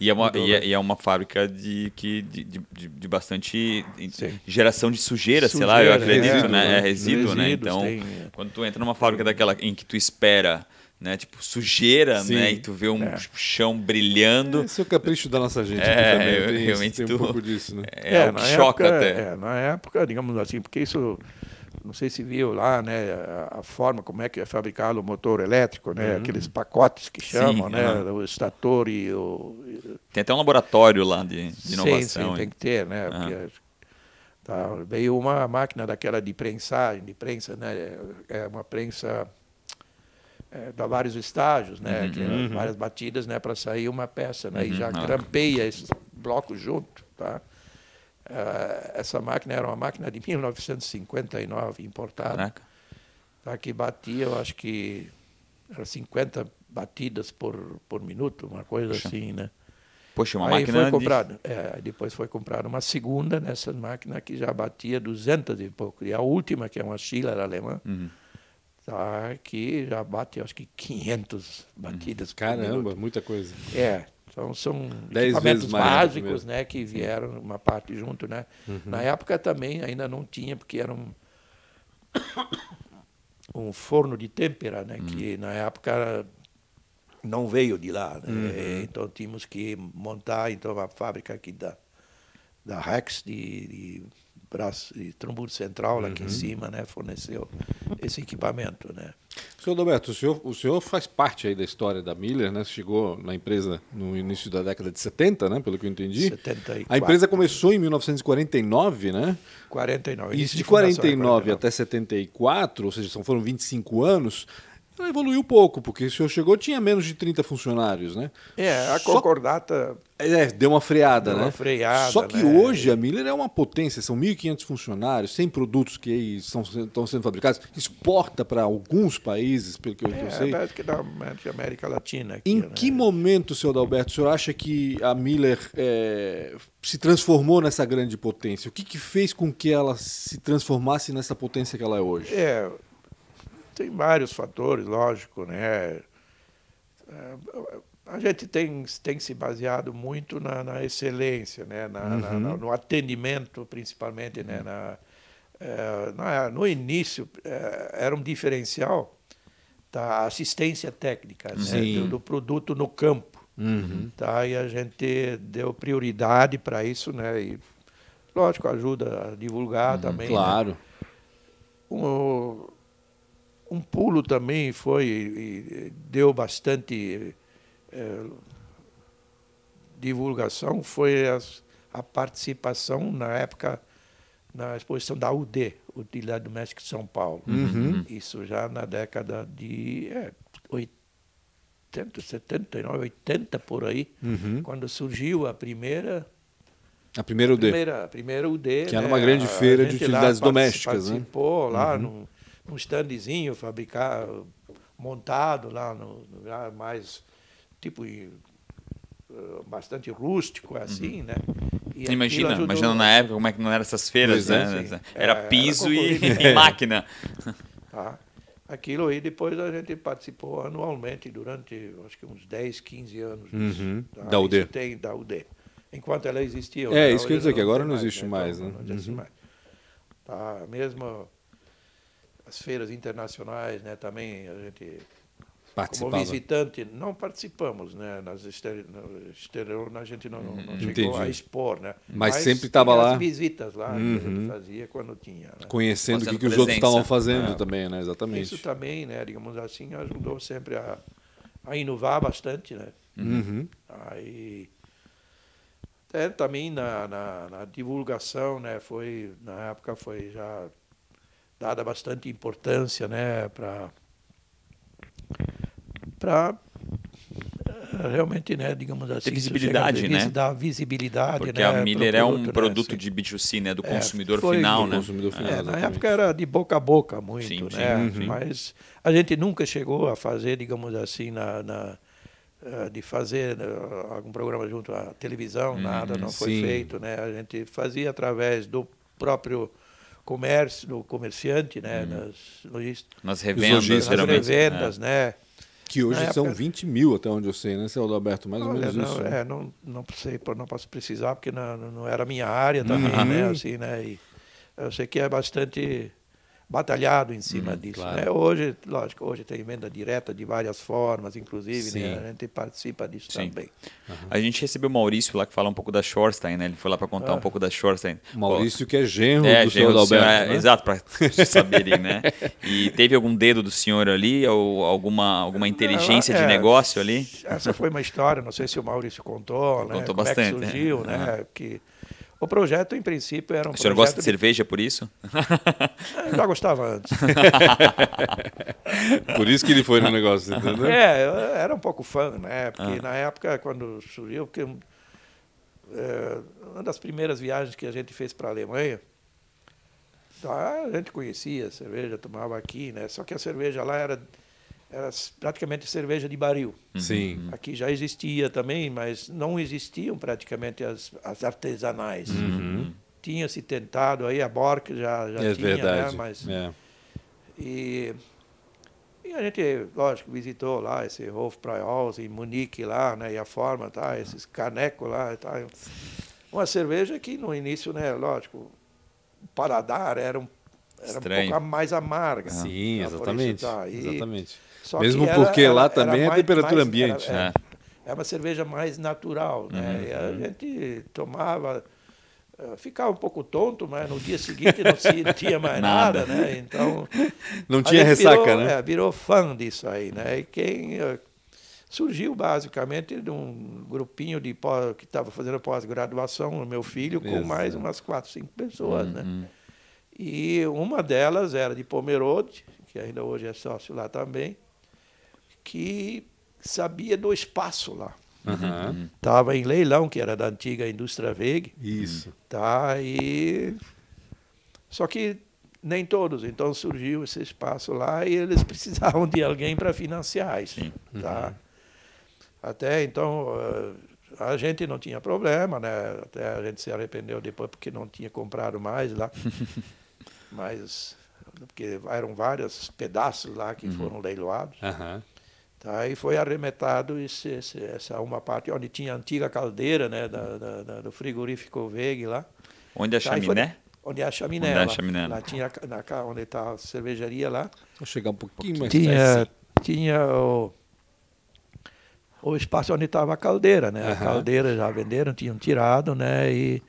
[SPEAKER 1] E é uma,
[SPEAKER 3] Mudou,
[SPEAKER 1] e é,
[SPEAKER 3] né?
[SPEAKER 1] e é uma fábrica de, que, de, de, de- bastante
[SPEAKER 3] Sim.
[SPEAKER 1] geração de sujeira, sei lá, eu acredito,
[SPEAKER 2] resíduo,
[SPEAKER 1] né?
[SPEAKER 2] né?
[SPEAKER 1] É resíduo, né? Então,
[SPEAKER 3] tem, é.
[SPEAKER 1] quando tu entra numa fábrica daquela em que tu espera, né? Tipo, sujeira,
[SPEAKER 2] Sim.
[SPEAKER 1] né? E tu vê um
[SPEAKER 3] É.
[SPEAKER 1] chão brilhando.
[SPEAKER 2] Esse é o capricho da nossa gente
[SPEAKER 1] É,
[SPEAKER 2] também.
[SPEAKER 1] eu-
[SPEAKER 2] tem,
[SPEAKER 1] realmente
[SPEAKER 2] tem um
[SPEAKER 1] tu-
[SPEAKER 2] pouco disso, né?
[SPEAKER 1] É, algo
[SPEAKER 3] na
[SPEAKER 1] que choca
[SPEAKER 3] época,
[SPEAKER 1] até.
[SPEAKER 3] é, na época, digamos assim, porque isso, não sei se viu lá, né, a, a forma como é que é fabricado o motor elétrico, né, aqueles pacotes que chamam, né,
[SPEAKER 1] aham.
[SPEAKER 3] o estator e o...
[SPEAKER 1] Tem até um laboratório lá de, de
[SPEAKER 3] Sim,
[SPEAKER 1] inovação.
[SPEAKER 3] sim, tem
[SPEAKER 1] hein?
[SPEAKER 3] que ter, né, porque, tá, veio uma máquina daquela de prensagem, de prensa, né, é uma prensa... É, dá vários estágios, né? que é várias batidas, né, para sair uma peça, né? E já
[SPEAKER 1] Ah.
[SPEAKER 3] crampeia esses blocos junto, tá? Ah, essa máquina era uma máquina de 1959 importada, tá? Que batia, eu acho que era 50 batidas por, por minuto, uma coisa assim, né?
[SPEAKER 1] Poxa, uma
[SPEAKER 3] aí
[SPEAKER 1] máquina
[SPEAKER 3] foi
[SPEAKER 1] de-
[SPEAKER 3] comprado, é, aí depois foi comprada uma segunda nessa máquina que já batia 200 e pouco. E a última, que é uma Schiller alemã,
[SPEAKER 1] Uhum.
[SPEAKER 3] tá, que já bate, acho que 500 batidas por minuto.
[SPEAKER 2] Caramba, muita coisa.
[SPEAKER 3] É, então são
[SPEAKER 2] Dez
[SPEAKER 3] equipamentos
[SPEAKER 2] que
[SPEAKER 3] básicos,
[SPEAKER 2] mesmo.
[SPEAKER 3] né, que vieram uma parte junto, né? Na época também ainda não tinha, porque era um um forno de têmpera, né, que na época não veio de lá, né? Então tínhamos que montar então a fábrica aqui da da Rex de, de braço de central lá aqui em cima, né, forneceu esse equipamento, né?
[SPEAKER 2] Senhor Adalberto, o senhor, o senhor faz parte aí da história da Miller, né? Chegou na empresa no início da década de 70, né? Pelo que eu entendi.
[SPEAKER 3] 74.
[SPEAKER 2] A empresa começou em 1949, né?
[SPEAKER 3] 49.
[SPEAKER 2] Isso de
[SPEAKER 3] fundação é
[SPEAKER 2] 49 até 74, ou seja, foram 25 anos. Ela evoluiu pouco, porque o senhor chegou tinha menos de 30 funcionários, né?
[SPEAKER 3] É, a
[SPEAKER 2] Só-
[SPEAKER 3] concordata
[SPEAKER 2] É, deu uma freada,
[SPEAKER 3] Deu
[SPEAKER 2] né?
[SPEAKER 3] uma freada,
[SPEAKER 2] Só que
[SPEAKER 3] né?
[SPEAKER 2] hoje a Miller é uma potência, são 1.500 funcionários, 100 produtos que aí estão, sendo fabricados, exporta para alguns países, pelo que eu, que eu
[SPEAKER 3] é,
[SPEAKER 2] sei.
[SPEAKER 3] parece que da América- América Latina. Aqui,
[SPEAKER 2] Em
[SPEAKER 3] né?
[SPEAKER 2] que momento, senhor Adalberto, o senhor acha que a Miller é, se transformou nessa grande potência? O que, que fez com que ela se transformasse nessa potência que ela é hoje?
[SPEAKER 3] É, tem vários fatores, lógico, né? É, A gente tem, tem se baseado muito na, na excelência, né? Na-
[SPEAKER 2] Uhum.
[SPEAKER 3] na- no atendimento, principalmente, né? Na, é, na- no início, é, era um diferencial da assistência técnica, né? Do, do produto no campo.
[SPEAKER 2] Uhum.
[SPEAKER 3] Tá? E a gente deu prioridade para isso, né? E, lógico, ajuda a divulgar também. né?
[SPEAKER 2] Claro.
[SPEAKER 3] Um, pulo também foi e deu bastante eh, divulgação foi as- a participação na época na exposição da UD, Utilidade Doméstica de São Paulo. Isso já na década de é, 80, 79, 80 por aí,
[SPEAKER 2] Uhum.
[SPEAKER 3] quando surgiu a primeira
[SPEAKER 2] A primeira UD.
[SPEAKER 3] primeira, a primeira UD.
[SPEAKER 2] Que era
[SPEAKER 3] né,
[SPEAKER 2] uma grande
[SPEAKER 3] a
[SPEAKER 2] feira de utilidades domésticas, né?
[SPEAKER 3] Participou lá num, num standzinho, fabricar, montado lá, no, no lugar mais, tipo, eh, bastante rústico, assim, né? E
[SPEAKER 1] Imagina,
[SPEAKER 3] ajudou-
[SPEAKER 1] imagina na época como é que não eram essas feiras,
[SPEAKER 2] Pois é,
[SPEAKER 1] né?
[SPEAKER 3] sim.
[SPEAKER 1] Era
[SPEAKER 3] É,
[SPEAKER 1] piso
[SPEAKER 3] era
[SPEAKER 1] e, máquina.
[SPEAKER 3] Tá? Aquilo aí depois a gente participou anualmente durante acho que uns 10, 15 anos.
[SPEAKER 2] Uhum.
[SPEAKER 3] tá?
[SPEAKER 2] Da UD.
[SPEAKER 3] Isso tem da UD. Enquanto ela existia.
[SPEAKER 2] É,
[SPEAKER 3] né?
[SPEAKER 2] isso que eu dizer, que agora não existe mais, né?
[SPEAKER 3] Não existe
[SPEAKER 2] Uhum.
[SPEAKER 3] mais. Tá? Mesmo as feiras internacionais, né? Também a gente como visitante, não participamos, né? Nas exterior, no exterior a gente não, não chegou
[SPEAKER 2] Entendi.
[SPEAKER 3] a expor, né?
[SPEAKER 2] Mas sempre estava lá.
[SPEAKER 3] As visitas lá que a
[SPEAKER 2] Uhum.
[SPEAKER 3] gente fazia quando tinha. né?
[SPEAKER 2] Conhecendo o que, que os outros estavam fazendo
[SPEAKER 1] É.
[SPEAKER 2] também, né? Exatamente.
[SPEAKER 3] Isso também, né? Digamos assim, ajudou sempre a, a inovar bastante, né?
[SPEAKER 2] Uhum.
[SPEAKER 3] Aí até também na, na, na divulgação, né? Foi na época foi já dada bastante importância, né? Para para realmente, né? Digamos assim,
[SPEAKER 1] visibilidade, né?
[SPEAKER 3] Dar visibilidade,
[SPEAKER 1] Porque
[SPEAKER 3] né,
[SPEAKER 1] a
[SPEAKER 3] pro
[SPEAKER 1] Miller é um
[SPEAKER 3] produto, né, assim.
[SPEAKER 1] de B2C, né? Do
[SPEAKER 3] É,
[SPEAKER 1] consumidor
[SPEAKER 3] foi-
[SPEAKER 1] final, né?
[SPEAKER 2] consumidor final.
[SPEAKER 3] É, na época era de boca a boca muito,
[SPEAKER 1] Sim,
[SPEAKER 3] né?
[SPEAKER 1] sim.
[SPEAKER 3] Mas a gente nunca chegou a fazer, digamos assim, na, na, eh, de fazer eh, algum programa junto à televisão, nada, não foi
[SPEAKER 2] sim.
[SPEAKER 3] feito, né? A gente fazia através do próprio comércio, do comerciante, né? Das logísticas,
[SPEAKER 1] Nas revendas, geralmente.
[SPEAKER 3] revendas, né?
[SPEAKER 2] Que hoje
[SPEAKER 3] Na
[SPEAKER 2] são
[SPEAKER 3] época-
[SPEAKER 2] 20 mil, até onde eu sei, né, seu Alberto? Mais ou
[SPEAKER 3] Olha,
[SPEAKER 2] menos
[SPEAKER 3] não,
[SPEAKER 2] isso. né?
[SPEAKER 3] é, não, não sei, não posso precisar porque não, não era a minha área também, né? Assim, né? E eu sei que é bastante batalhado em cima disso.
[SPEAKER 2] claro.
[SPEAKER 3] Né? Hoje, lógico, hoje tem venda direta de várias formas, inclusive, né? a gente participa disso
[SPEAKER 1] Sim.
[SPEAKER 3] também.
[SPEAKER 1] A gente recebeu o Maurício lá que fala um pouco da Shorstein, né? Ele foi lá para contar um pouco da Shorstein.
[SPEAKER 2] Maurício, que é genro
[SPEAKER 1] É,
[SPEAKER 2] do
[SPEAKER 1] genro
[SPEAKER 2] senhor
[SPEAKER 1] do senhor,
[SPEAKER 2] Alberto.
[SPEAKER 1] é,
[SPEAKER 2] né?
[SPEAKER 1] Exato, para saberem, né? E teve algum dedo do senhor ali, ou alguma, alguma inteligência
[SPEAKER 3] Não,
[SPEAKER 1] de
[SPEAKER 3] é,
[SPEAKER 1] negócio ali?
[SPEAKER 3] Essa foi uma história, não sei se o Maurício contou, né?
[SPEAKER 1] Contou
[SPEAKER 3] Como
[SPEAKER 1] bastante,
[SPEAKER 3] é que surgiu,
[SPEAKER 1] né?
[SPEAKER 3] né? Que o projeto, em princípio, era um
[SPEAKER 1] O senhor
[SPEAKER 3] projeto
[SPEAKER 1] gosta de
[SPEAKER 3] de-
[SPEAKER 1] cerveja por isso?
[SPEAKER 3] Eu já gostava antes.
[SPEAKER 2] Por isso que ele foi no negócio, entendeu?
[SPEAKER 3] É, eu era um pouco fã, né? Porque na época, quando surgiu, porque é, uma das primeiras viagens que a gente fez para a Alemanha, a gente conhecia a cerveja, tomava aqui, né? Só que a cerveja lá era, era praticamente cerveja de barril.
[SPEAKER 2] Sim.
[SPEAKER 3] Aqui já existia também, mas não existiam praticamente as, as artesanais. Tinha se tentado aí, a Bork já, já
[SPEAKER 2] é
[SPEAKER 3] tinha,
[SPEAKER 2] verdade.
[SPEAKER 3] né? Mas
[SPEAKER 2] É.
[SPEAKER 3] e, e a gente, lógico, visitou lá esse Hofbräuhaus em Munique lá, né? E a forma, tá? Esses canecos lá, tá? Uma cerveja que no início, né? Lógico, o paladar era um, era um pouco mais amarga.
[SPEAKER 2] Sim?
[SPEAKER 3] Por
[SPEAKER 2] exatamente.
[SPEAKER 3] isso, tá? E-
[SPEAKER 2] exatamente.
[SPEAKER 3] Só
[SPEAKER 2] Mesmo
[SPEAKER 3] que
[SPEAKER 2] porque lá também é
[SPEAKER 3] mais-
[SPEAKER 2] temperatura
[SPEAKER 3] mais-
[SPEAKER 2] ambiente,
[SPEAKER 3] era-
[SPEAKER 1] né?
[SPEAKER 3] É, é uma cerveja mais natural, né? E a gente tomava, eh, ficava um pouco tonto, mas no dia seguinte não sentia mais
[SPEAKER 1] Nada.
[SPEAKER 3] nada, né? Então
[SPEAKER 2] Não
[SPEAKER 3] a
[SPEAKER 2] tinha ressaca,
[SPEAKER 3] virou,
[SPEAKER 2] né?
[SPEAKER 3] É, virou fã disso aí, né? E quem eh, surgiu basicamente de um grupinho de pós, que estava fazendo pós-graduação, o meu filho, com
[SPEAKER 2] Exato.
[SPEAKER 3] mais umas quatro, cinco pessoas, né? E uma delas era de Pomerode, que ainda hoje é sócio lá também, que sabia do espaço lá.
[SPEAKER 2] Aham.
[SPEAKER 3] Estava em leilão, que era da antiga indústria Veg,
[SPEAKER 2] Isso.
[SPEAKER 3] tá? E só que nem todos, então surgiu esse espaço lá e eles precisavam de alguém para financiar isso,
[SPEAKER 1] Sim.
[SPEAKER 3] tá? Até então eh, a gente não tinha problema, né? Até a gente se arrependeu depois porque não tinha comprado mais lá. Mas porque eram vários pedaços lá que foram leiloados.
[SPEAKER 2] Aham.
[SPEAKER 3] Tá, e foi arremetado esse, esse- essa uma parte onde tinha a antiga caldeira né, da, da- da- do frigorífico Veg lá.
[SPEAKER 1] Onde é a
[SPEAKER 3] Tá, foi-
[SPEAKER 1] chaminé?
[SPEAKER 3] onde é a chaminé.
[SPEAKER 1] Onde é a
[SPEAKER 3] lá.
[SPEAKER 1] chaminé.
[SPEAKER 3] Lá tinha, na, onde está a cervejaria lá.
[SPEAKER 2] Vou chegar um pouquinho mais
[SPEAKER 3] Tinha, tinha o, o espaço onde estava a caldeira, né? A
[SPEAKER 2] Aham.
[SPEAKER 3] caldeira já venderam, tinham tirado, né? E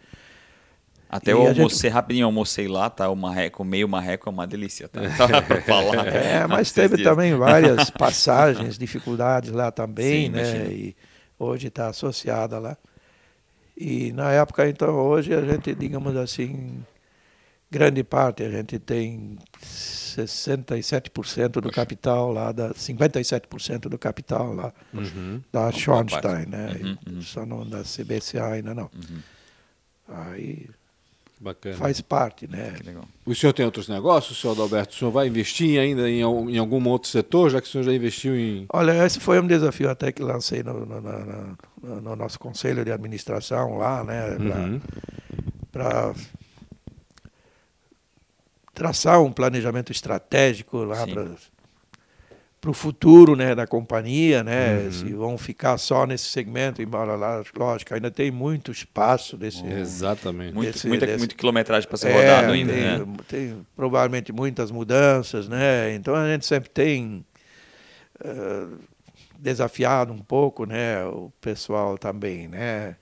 [SPEAKER 1] Até
[SPEAKER 3] E
[SPEAKER 1] eu
[SPEAKER 3] a gente-
[SPEAKER 1] almocei rapidinho, almocei lá, tá? O marreco, meio marreco é uma delícia, tá? pra falar.
[SPEAKER 3] É, mas teve
[SPEAKER 1] dias.
[SPEAKER 3] também várias passagens, dificuldades lá também,
[SPEAKER 1] Sim,
[SPEAKER 3] né?
[SPEAKER 1] imagino.
[SPEAKER 3] E hoje está associada lá. E na época, então, hoje a gente, digamos assim, grande parte, a gente tem 67% do capital lá, da, 57% do capital lá
[SPEAKER 2] Uhum.
[SPEAKER 3] da. Schornstein, né?
[SPEAKER 1] Uhum, uhum.
[SPEAKER 3] Só não da CBCA ainda não. Aí
[SPEAKER 2] Bacana.
[SPEAKER 3] faz parte, né?
[SPEAKER 1] Que legal.
[SPEAKER 2] O senhor tem outros negócios, senhor Adalberto? O senhor vai investir ainda em, em algum outro setor, já que o senhor já investiu em.
[SPEAKER 3] Olha, esse foi um desafio até que lancei no, no- no- no nosso conselho de administração lá, né?
[SPEAKER 2] Uhum.
[SPEAKER 3] Para traçar um planejamento estratégico lá
[SPEAKER 1] Sim.
[SPEAKER 3] Para o futuro né, da companhia, né?
[SPEAKER 2] Uhum.
[SPEAKER 3] Se vão ficar só nesse segmento, embora lá, lógico, ainda tem muito espaço desse.
[SPEAKER 2] Exatamente.
[SPEAKER 1] Muito,
[SPEAKER 3] Esse-
[SPEAKER 1] muita,
[SPEAKER 3] desse-
[SPEAKER 1] muita quilometragem para ser
[SPEAKER 3] É,
[SPEAKER 1] rodado ainda,
[SPEAKER 3] tem,
[SPEAKER 1] né?
[SPEAKER 3] tem provavelmente muitas mudanças, né? Então a gente sempre tem uh, desafiado um pouco, né, o pessoal também, né?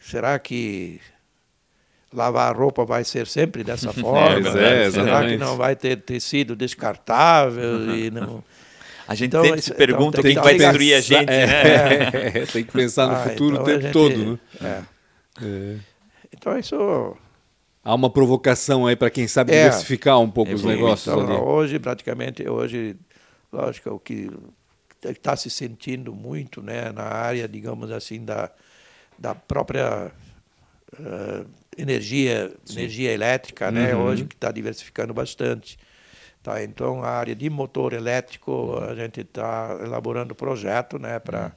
[SPEAKER 3] Será que lavar a roupa vai ser sempre dessa forma?
[SPEAKER 2] É,
[SPEAKER 3] né? Será que não vai ter tecido descartável uhum. e não
[SPEAKER 1] a gente então, sempre se pergunta então, quem vai destruir a gente,
[SPEAKER 2] é,
[SPEAKER 1] né?
[SPEAKER 2] É, tem que pensar no ah, futuro então o tempo gente, todo, né?
[SPEAKER 3] É. Então isso
[SPEAKER 2] Há uma provocação aí para quem sabe é. diversificar um pouco os negócios
[SPEAKER 3] então, ali. Hoje, praticamente, hoje, lógico, o que está se sentindo muito né, na área, digamos assim, da, da própria uh, energia, energia elétrica, né, uhum. hoje que está diversificando bastante. Tá, então, a área de motor elétrico, a gente está elaborando projeto né, para uhum.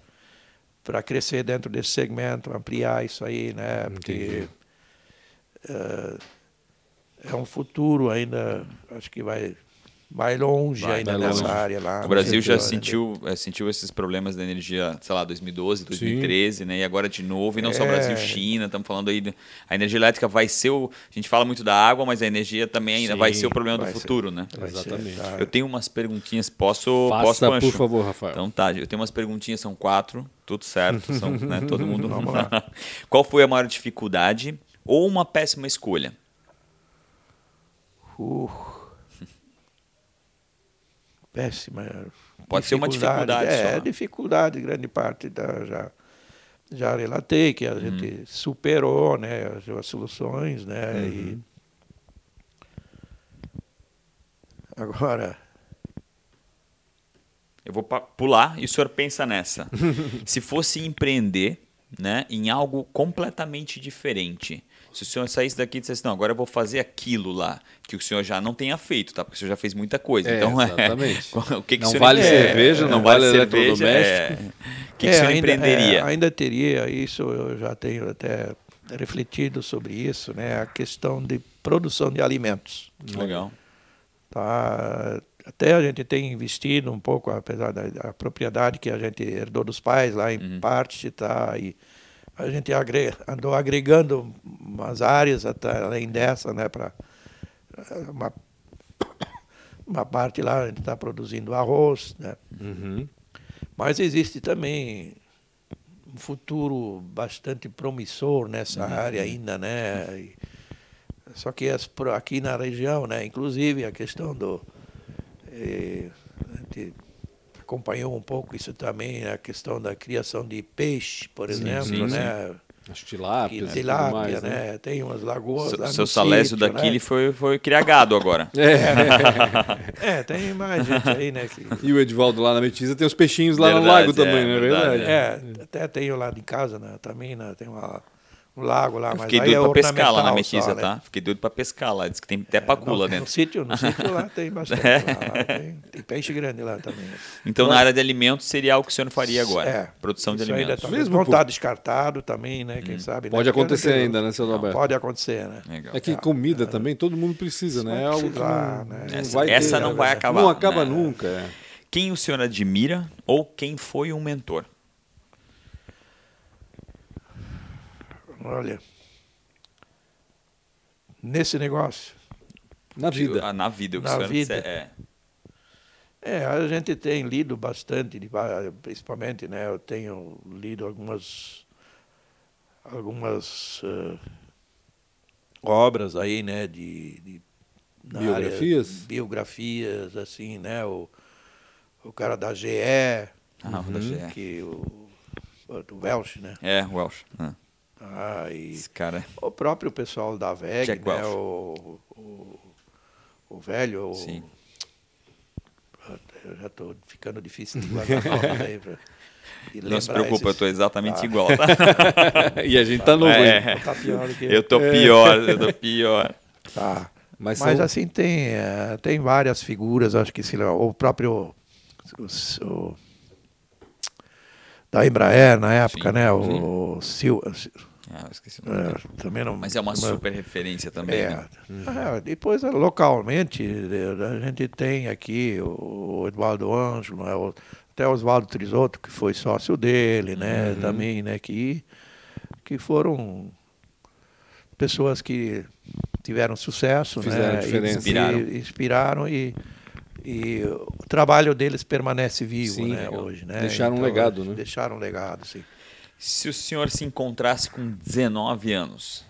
[SPEAKER 3] para crescer dentro desse segmento, ampliar isso aí, né? Porque uh, é um futuro ainda, acho que vai vai longe vai, ainda vai nessa longe. área lá.
[SPEAKER 1] O Brasil já sentiu, é, sentiu esses problemas da energia, sei lá, 2012, 2013, Sim. né? E agora de novo, e não é. só Brasil, China, estamos falando aí, a energia elétrica vai ser o, a gente fala muito da água, mas a energia também ainda Sim, vai ser o problema do futuro,
[SPEAKER 3] ser,
[SPEAKER 1] né?
[SPEAKER 2] Exatamente. Ser, tá.
[SPEAKER 1] Eu tenho umas perguntinhas, posso,
[SPEAKER 2] Faça,
[SPEAKER 1] posso
[SPEAKER 2] por favor, Rafael.
[SPEAKER 1] Então tá, eu tenho umas perguntinhas, são quatro, tudo certo, são, né, todo mundo. Vamos lá. Qual foi a maior dificuldade ou uma péssima escolha?
[SPEAKER 3] Uh péssima.
[SPEAKER 1] Pode ser uma dificuldade.
[SPEAKER 3] É,
[SPEAKER 1] só.
[SPEAKER 3] dificuldade, grande parte da, já, já relatei, que a uhum. gente superou né, as, as soluções, né? Uhum. E agora.
[SPEAKER 1] Eu vou pular e o senhor pensa nessa. Se fosse empreender né, em algo completamente diferente, se o senhor saísse daqui e dissesse, não, agora eu vou fazer aquilo lá, que o senhor já não tenha feito, tá? Porque o senhor já fez muita coisa.
[SPEAKER 2] É,
[SPEAKER 1] então,
[SPEAKER 2] exatamente.
[SPEAKER 1] É, o que, que
[SPEAKER 2] não vale é, cerveja, não, vale, vale
[SPEAKER 1] eletrodoméstico. É, o que, que o senhor
[SPEAKER 3] ainda,
[SPEAKER 1] empreenderia?
[SPEAKER 3] É, ainda teria isso, eu já tenho até refletido sobre isso, né? A questão de produção de alimentos.
[SPEAKER 1] Legal.
[SPEAKER 3] Tá? Até a gente tem investido um pouco, apesar da propriedade que a gente herdou dos pais lá em uhum. parte, tá? E, a gente andou agregando umas áreas até além dessa, né, para uma, uma parte lá a gente está produzindo arroz, né?
[SPEAKER 2] Uhum.
[SPEAKER 3] Mas existe também um futuro bastante promissor nessa uhum. área ainda, né? E, só que as, aqui na região, né, inclusive a questão do eh, acompanhou um pouco isso também, a questão da criação de peixe, por sim, exemplo, sim, né? Sim.
[SPEAKER 2] As tilápias,
[SPEAKER 3] que, tilápia, mais, né? né? Tem umas lagoas.
[SPEAKER 1] Seu, seu Salésio daqui né? ele foi, foi criar gado agora.
[SPEAKER 3] É. é, tem mais gente aí, né? Que...
[SPEAKER 2] E o Edvaldo lá na Metiza tem os peixinhos lá verdade, no lago também, não é verdade?
[SPEAKER 3] É, até tenho lá de casa, né? Também, né? Tem uma um lago lá.
[SPEAKER 1] Eu fiquei
[SPEAKER 3] mas
[SPEAKER 1] doido
[SPEAKER 3] é
[SPEAKER 1] pra pescar lá na Metiza,
[SPEAKER 3] só,
[SPEAKER 1] tá?
[SPEAKER 3] Né?
[SPEAKER 1] Fiquei doido pra pescar lá. Diz que tem até pacula
[SPEAKER 3] é,
[SPEAKER 1] dentro.
[SPEAKER 3] No sítio, no sítio lá tem bastante. É. Lá, lá tem, tem, peixe grande lá também.
[SPEAKER 1] Então, na área de alimentos, seria algo que o senhor faria agora? É. Produção de alimentos.
[SPEAKER 3] Ainda tá, Mesmo não está descartado também, né? Quem hum. sabe.
[SPEAKER 2] Pode
[SPEAKER 3] né?
[SPEAKER 2] acontecer ainda, né, seu Roberto?
[SPEAKER 3] Pode acontecer, né?
[SPEAKER 2] Legal. É que comida é. também todo mundo precisa, né? É algo que
[SPEAKER 1] né? Essa, não vai, essa não vai acabar.
[SPEAKER 2] Não acaba
[SPEAKER 1] né?
[SPEAKER 2] nunca. É.
[SPEAKER 1] Quem o senhor admira ou quem foi um mentor?
[SPEAKER 3] Olha, nesse negócio.
[SPEAKER 2] Na vida.
[SPEAKER 1] Ah, na vida, o que
[SPEAKER 3] na
[SPEAKER 1] o
[SPEAKER 3] vida.
[SPEAKER 1] é.
[SPEAKER 3] É, a gente tem lido bastante, principalmente, né? Eu tenho lido algumas algumas uh, obras aí, né? De, de
[SPEAKER 2] biografias,
[SPEAKER 3] área, biografias, assim, né? O, o cara da GE,
[SPEAKER 1] ah, uhum. da GE.
[SPEAKER 3] que o, o Welsh, né?
[SPEAKER 1] É, Welsh. Ah.
[SPEAKER 3] Ah,
[SPEAKER 1] Esse cara.
[SPEAKER 3] O próprio pessoal da VEG, Jack né? O, o, o, velho. O,
[SPEAKER 1] Sim.
[SPEAKER 3] Eu já estou ficando difícil de guardar aí. Pra,
[SPEAKER 1] não se preocupa, esses... eu estou exatamente ah. igual, tá?
[SPEAKER 2] e a gente tá novo
[SPEAKER 1] é.
[SPEAKER 3] Tá pior do que
[SPEAKER 1] eu. tô pior, eu tô pior.
[SPEAKER 3] Tá. Mas, Mas são... assim, tem, uh, tem várias figuras, acho que se, o próprio. O, o, da Embraer na época,
[SPEAKER 1] sim,
[SPEAKER 3] né?
[SPEAKER 1] Sim.
[SPEAKER 3] O Sil,
[SPEAKER 1] ah, esqueci o nome.
[SPEAKER 3] É, também não,
[SPEAKER 1] Mas é uma super referência também.
[SPEAKER 3] É.
[SPEAKER 1] Né?
[SPEAKER 3] É, depois, localmente, a gente tem aqui o Eduardo Ângelo, né, o, até o Oswaldo Trisotto, que foi sócio dele, né, uhum. também, né, que, que foram pessoas que tiveram sucesso,
[SPEAKER 2] Fizeram
[SPEAKER 3] né,
[SPEAKER 2] diferença.
[SPEAKER 3] inspiraram. E, inspiraram e, e o trabalho deles permanece vivo
[SPEAKER 2] Sim,
[SPEAKER 3] né, hoje. Né?
[SPEAKER 2] Deixaram um legado, né?
[SPEAKER 3] Deixaram um legado, sim.
[SPEAKER 1] Se o senhor se encontrasse com 19 anos,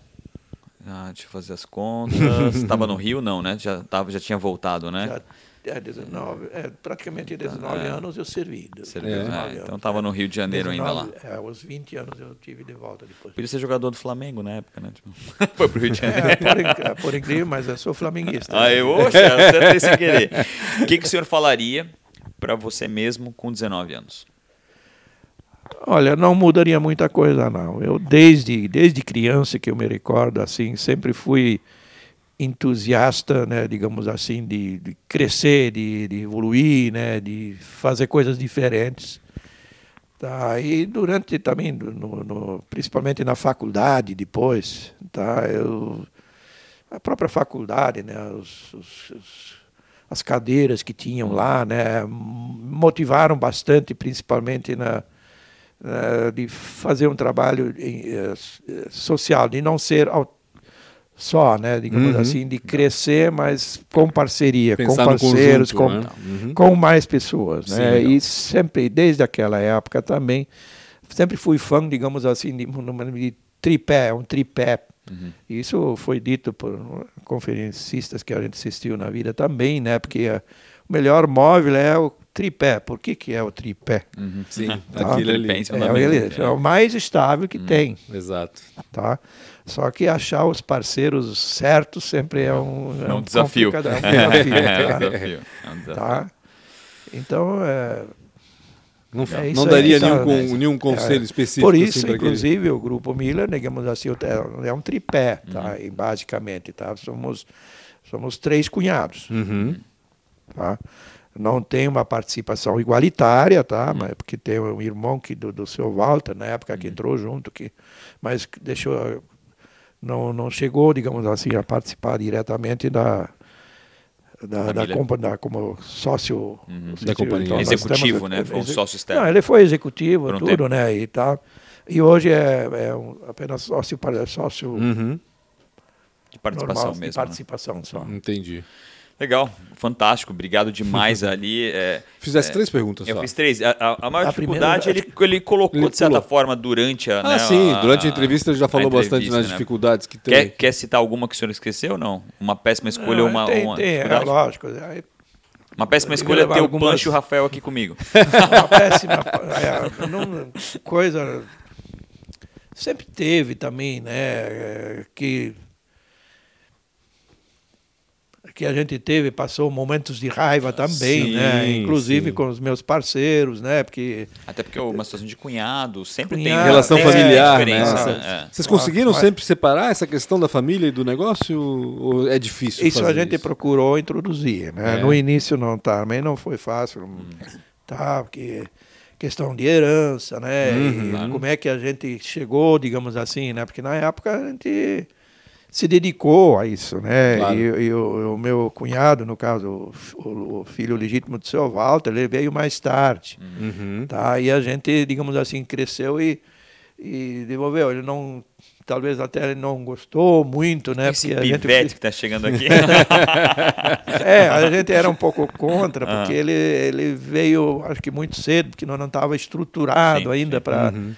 [SPEAKER 1] ah, deixa eu fazer as contas. Estava no Rio, não, né? Já, tava, já tinha voltado, né?
[SPEAKER 3] Já, é, 19, é, praticamente 19
[SPEAKER 1] É.
[SPEAKER 3] anos eu servi.
[SPEAKER 1] Serviu,
[SPEAKER 2] É.
[SPEAKER 1] né?
[SPEAKER 3] 19
[SPEAKER 1] Então estava
[SPEAKER 3] é.
[SPEAKER 1] no Rio de Janeiro ainda lá.
[SPEAKER 3] 19, É, aos 20 anos eu tive de volta depois.
[SPEAKER 1] Podia ser jogador do Flamengo na época, né? Tipo, foi pro Rio de Janeiro.
[SPEAKER 3] É, por, é, por incrível, mas eu sou flamenguista.
[SPEAKER 1] Ah, eu, oxe, acertei sem querer. O que, que o senhor falaria para você mesmo com 19 anos?
[SPEAKER 3] Olha, não mudaria muita coisa, não. Eu, desde, desde criança que eu me recordo, assim, sempre fui entusiasta, né, digamos assim, de, de crescer, de, de evoluir, né, de fazer coisas diferentes. Tá? E durante também, no, no- principalmente na faculdade depois, tá? eu, a própria faculdade, né, os- os- os- as cadeiras que tinham lá, né, motivaram bastante, principalmente na, eh, de fazer um trabalho em, eh, social, de não ser só, né, digamos
[SPEAKER 2] Uhum.
[SPEAKER 3] assim, de crescer, mas com parceria,
[SPEAKER 2] Pensar
[SPEAKER 3] com parceiros,
[SPEAKER 2] conjunto,
[SPEAKER 3] com,
[SPEAKER 2] né? Uhum.
[SPEAKER 3] com mais pessoas,
[SPEAKER 2] Sim,
[SPEAKER 3] né?
[SPEAKER 2] legal.
[SPEAKER 3] E sempre, desde aquela época também, sempre fui fã, digamos assim, de, de tripé, um tripé. Isso foi dito por conferencistas que a gente assistiu na vida também, né? Porque eh, o melhor móvel é o tripé. Por que, que é o tripé?
[SPEAKER 2] Sim,
[SPEAKER 3] Tá.
[SPEAKER 2] aquilo ali.
[SPEAKER 3] É,
[SPEAKER 1] fundamento,
[SPEAKER 3] ele, é o mais estável que tem,
[SPEAKER 2] Exato.
[SPEAKER 3] tá? Só que achar os parceiros certos sempre é um,
[SPEAKER 1] É um desafio.
[SPEAKER 3] complicado, É um desafio,
[SPEAKER 1] É um
[SPEAKER 3] tá?
[SPEAKER 1] desafio. É um desafio.
[SPEAKER 3] tá? Então, é,
[SPEAKER 2] Não,
[SPEAKER 3] É
[SPEAKER 2] não
[SPEAKER 3] aí,
[SPEAKER 2] daria
[SPEAKER 3] sabe,
[SPEAKER 2] nenhum,
[SPEAKER 3] né?
[SPEAKER 2] nenhum conselho
[SPEAKER 3] É,
[SPEAKER 2] específico.
[SPEAKER 3] Por isso,
[SPEAKER 2] assim, pra aquele-
[SPEAKER 3] inclusive, o Grupo Miller, digamos assim, é é um tripé, tá? E basicamente, tá? Somos, somos três cunhados,
[SPEAKER 2] Uhum.
[SPEAKER 3] tá? Não tem uma participação igualitária, tá? Mas porque tem um irmão que do, do seu Walter, na época que entrou junto, que, mas deixou, não, não chegou, digamos assim, a participar diretamente da da, da, compa- da- como sócio
[SPEAKER 1] Uhum.
[SPEAKER 2] Da companhia.
[SPEAKER 3] nós
[SPEAKER 1] Executivo,
[SPEAKER 3] temos-
[SPEAKER 1] né? Foi um sócio externo.
[SPEAKER 3] Não, ele foi executivo,
[SPEAKER 1] um
[SPEAKER 3] tudo,
[SPEAKER 1] tempo.
[SPEAKER 3] né? E tal. E hoje é, é um- apenas sócio, para- sócio
[SPEAKER 2] Uhum.
[SPEAKER 1] De participação
[SPEAKER 3] normal, de
[SPEAKER 1] mesmo. né?
[SPEAKER 3] participação só.
[SPEAKER 2] Entendi.
[SPEAKER 1] Legal, fantástico. Obrigado demais ali. é,
[SPEAKER 2] Fizesse três perguntas
[SPEAKER 1] eu
[SPEAKER 2] só.
[SPEAKER 1] fiz três. A, a- a maior
[SPEAKER 3] A
[SPEAKER 1] dificuldade
[SPEAKER 3] primeira-
[SPEAKER 1] ele, ele colocou,
[SPEAKER 2] Ele
[SPEAKER 1] de certa
[SPEAKER 2] pulou.
[SPEAKER 1] forma, durante a.
[SPEAKER 2] Ah,
[SPEAKER 1] né,
[SPEAKER 2] sim. Durante a entrevista ele já falou bastante nas
[SPEAKER 1] né?
[SPEAKER 2] dificuldades que tem.
[SPEAKER 1] Quer, quer citar alguma que o senhor esqueceu ou não? Uma péssima escolha ou uma,
[SPEAKER 3] tem,
[SPEAKER 1] uma
[SPEAKER 3] tem, é lógico. Aí,
[SPEAKER 1] Uma péssima escolha é ter o
[SPEAKER 3] algumas-
[SPEAKER 1] Pancho e o Rafael aqui comigo.
[SPEAKER 3] uma péssima é, não- coisa sempre teve também né é, que que a gente teve passou momentos de raiva também
[SPEAKER 2] Sim,
[SPEAKER 3] né inclusive
[SPEAKER 2] sim.
[SPEAKER 3] com os meus parceiros né porque
[SPEAKER 1] Até porque é uma situação de cunhado sempre tem
[SPEAKER 3] Cunhado,
[SPEAKER 2] Relação
[SPEAKER 1] essa
[SPEAKER 2] familiar, né?
[SPEAKER 1] né?
[SPEAKER 2] Vocês conseguiram
[SPEAKER 3] Mas-
[SPEAKER 2] sempre separar essa questão da família e do negócio? Ou é difícil
[SPEAKER 3] isso a gente
[SPEAKER 2] isso?
[SPEAKER 3] procurou introduzir né
[SPEAKER 2] É.
[SPEAKER 3] no início não tá também não foi fácil tá porque questão de herança né
[SPEAKER 2] Uhum.
[SPEAKER 3] e
[SPEAKER 1] Claro.
[SPEAKER 3] como é que a gente chegou digamos assim né porque na época a gente se dedicou a isso né
[SPEAKER 2] Claro.
[SPEAKER 3] e, e o, o meu cunhado no caso o, o filho legítimo do seu Walter ele veio mais tarde
[SPEAKER 2] Uhum.
[SPEAKER 3] tá e a gente digamos assim cresceu e e devolveu ele não talvez até ele não gostou muito né
[SPEAKER 1] Esse
[SPEAKER 3] porque a gente
[SPEAKER 1] pivete que tá chegando aqui.
[SPEAKER 3] é, a gente era um pouco contra,
[SPEAKER 1] Ah.
[SPEAKER 3] porque ele, ele veio, acho que muito cedo, porque nós não estava estruturado
[SPEAKER 1] Sim,
[SPEAKER 3] ainda para
[SPEAKER 2] Uhum.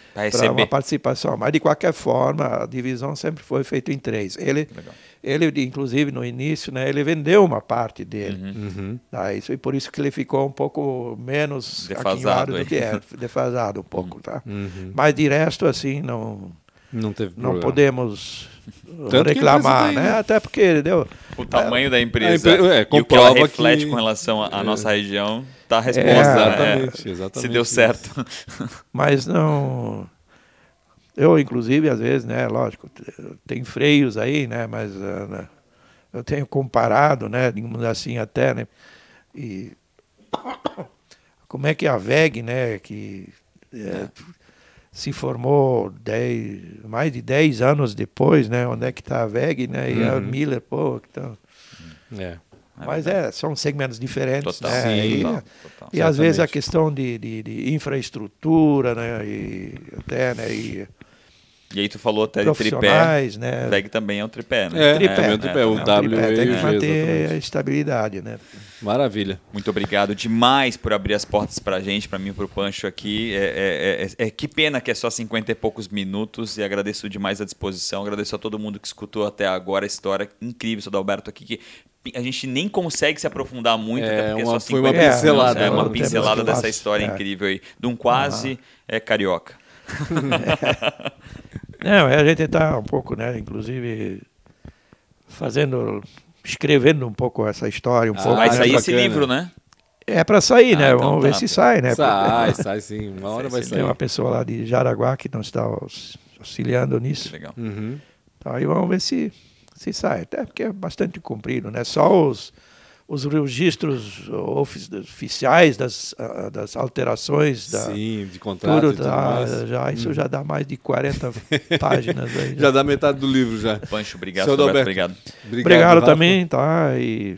[SPEAKER 3] Uma participação. Mas, de qualquer forma, a divisão sempre foi feita em três. Ele,
[SPEAKER 1] Legal.
[SPEAKER 3] ele inclusive, no início, né, ele vendeu uma parte dele.
[SPEAKER 2] Uhum.
[SPEAKER 3] Tá, isso, e por isso que ele ficou um pouco menos
[SPEAKER 1] Defasado
[SPEAKER 3] do que é, defasado um pouco. Tá?
[SPEAKER 2] Uhum.
[SPEAKER 3] Mas, de resto, assim, não,
[SPEAKER 2] Não teve
[SPEAKER 3] não podemos
[SPEAKER 2] a
[SPEAKER 3] reclamar,
[SPEAKER 2] empresa tem,
[SPEAKER 3] né?
[SPEAKER 2] né?
[SPEAKER 3] Até porque deu...
[SPEAKER 1] O tamanho da empresa
[SPEAKER 2] empre- é,
[SPEAKER 1] e o que ela
[SPEAKER 2] comprova
[SPEAKER 1] reflete
[SPEAKER 2] que-
[SPEAKER 1] com relação à nossa região, tá a
[SPEAKER 3] É,
[SPEAKER 1] resposta. né?
[SPEAKER 2] exatamente,
[SPEAKER 1] É,
[SPEAKER 2] exatamente
[SPEAKER 1] Se deu
[SPEAKER 2] isso.
[SPEAKER 1] certo.
[SPEAKER 3] mas não. Eu, inclusive, às vezes, né, lógico, tem freios aí, né, mas ah, né, eu tenho comparado, né, digamos assim, até, né, e como é que a VEG, né, que é, se formou dez, mais de 10 anos depois, né? Onde é que está a VEG, né? E
[SPEAKER 2] uhum.
[SPEAKER 3] a Miller, pô, então...
[SPEAKER 2] É.
[SPEAKER 3] Mas é, são segmentos diferentes.
[SPEAKER 1] Total,
[SPEAKER 3] né?
[SPEAKER 2] Sim,
[SPEAKER 3] e,
[SPEAKER 1] total, total.
[SPEAKER 3] e às vezes a questão de, de, de, infraestrutura, né? E até, né? E, e
[SPEAKER 1] aí tu falou até de tripé.
[SPEAKER 3] Né?
[SPEAKER 1] VEG também é um tripé, né?
[SPEAKER 2] É,
[SPEAKER 3] tripé.
[SPEAKER 2] É, é, tripé. O,
[SPEAKER 3] é, o
[SPEAKER 2] W
[SPEAKER 3] tem que manter a estabilidade, né?
[SPEAKER 2] Maravilha.
[SPEAKER 1] Muito obrigado demais por abrir as portas pra gente, pra mim e pro Pancho aqui. É, é- é- é- que pena que é só 50 e poucos minutos e agradeço demais a disposição. Agradeço a todo mundo que escutou até agora a história incrível do Alberto aqui, que a gente nem consegue se aprofundar muito,
[SPEAKER 2] É,
[SPEAKER 1] até porque
[SPEAKER 2] uma-
[SPEAKER 1] é só
[SPEAKER 2] foi uma
[SPEAKER 1] 50 minutos.
[SPEAKER 2] pincelada,
[SPEAKER 1] É uma
[SPEAKER 2] né?
[SPEAKER 1] pincelada dessa história
[SPEAKER 3] é.
[SPEAKER 1] incrível aí. De um quase é carioca.
[SPEAKER 3] Não, a gente está um pouco, né? Inclusive fazendo, escrevendo um pouco essa história, um
[SPEAKER 2] Ah,
[SPEAKER 3] pouco.
[SPEAKER 1] Vai
[SPEAKER 3] né?
[SPEAKER 1] sair esse
[SPEAKER 2] bacana.
[SPEAKER 1] livro, né?
[SPEAKER 3] É para sair,
[SPEAKER 1] Ah,
[SPEAKER 3] né?
[SPEAKER 1] então
[SPEAKER 3] Vamos
[SPEAKER 1] tá,
[SPEAKER 3] ver se sai, né?
[SPEAKER 2] Sai, sai sim. Uma hora vai sair.
[SPEAKER 3] Tem uma pessoa lá de Jaraguá que não está aux- auxiliando nisso.
[SPEAKER 1] Legal.
[SPEAKER 2] Uhum.
[SPEAKER 3] Então, aí vamos ver se, se sai. Até porque é bastante comprido, né? Só os, os registros ofi- oficiais das, das alterações da,
[SPEAKER 2] Sim, de contrato
[SPEAKER 3] tudo
[SPEAKER 2] tudo
[SPEAKER 3] dá,
[SPEAKER 2] mais. Hum.
[SPEAKER 3] já, isso já dá mais de 40 páginas aí.
[SPEAKER 2] Já dá metade do livro já.
[SPEAKER 1] Pancho, obrigado.
[SPEAKER 2] Seu
[SPEAKER 1] Roberto, obrigado.
[SPEAKER 3] Obrigado
[SPEAKER 2] Rafa.
[SPEAKER 3] também, tá? E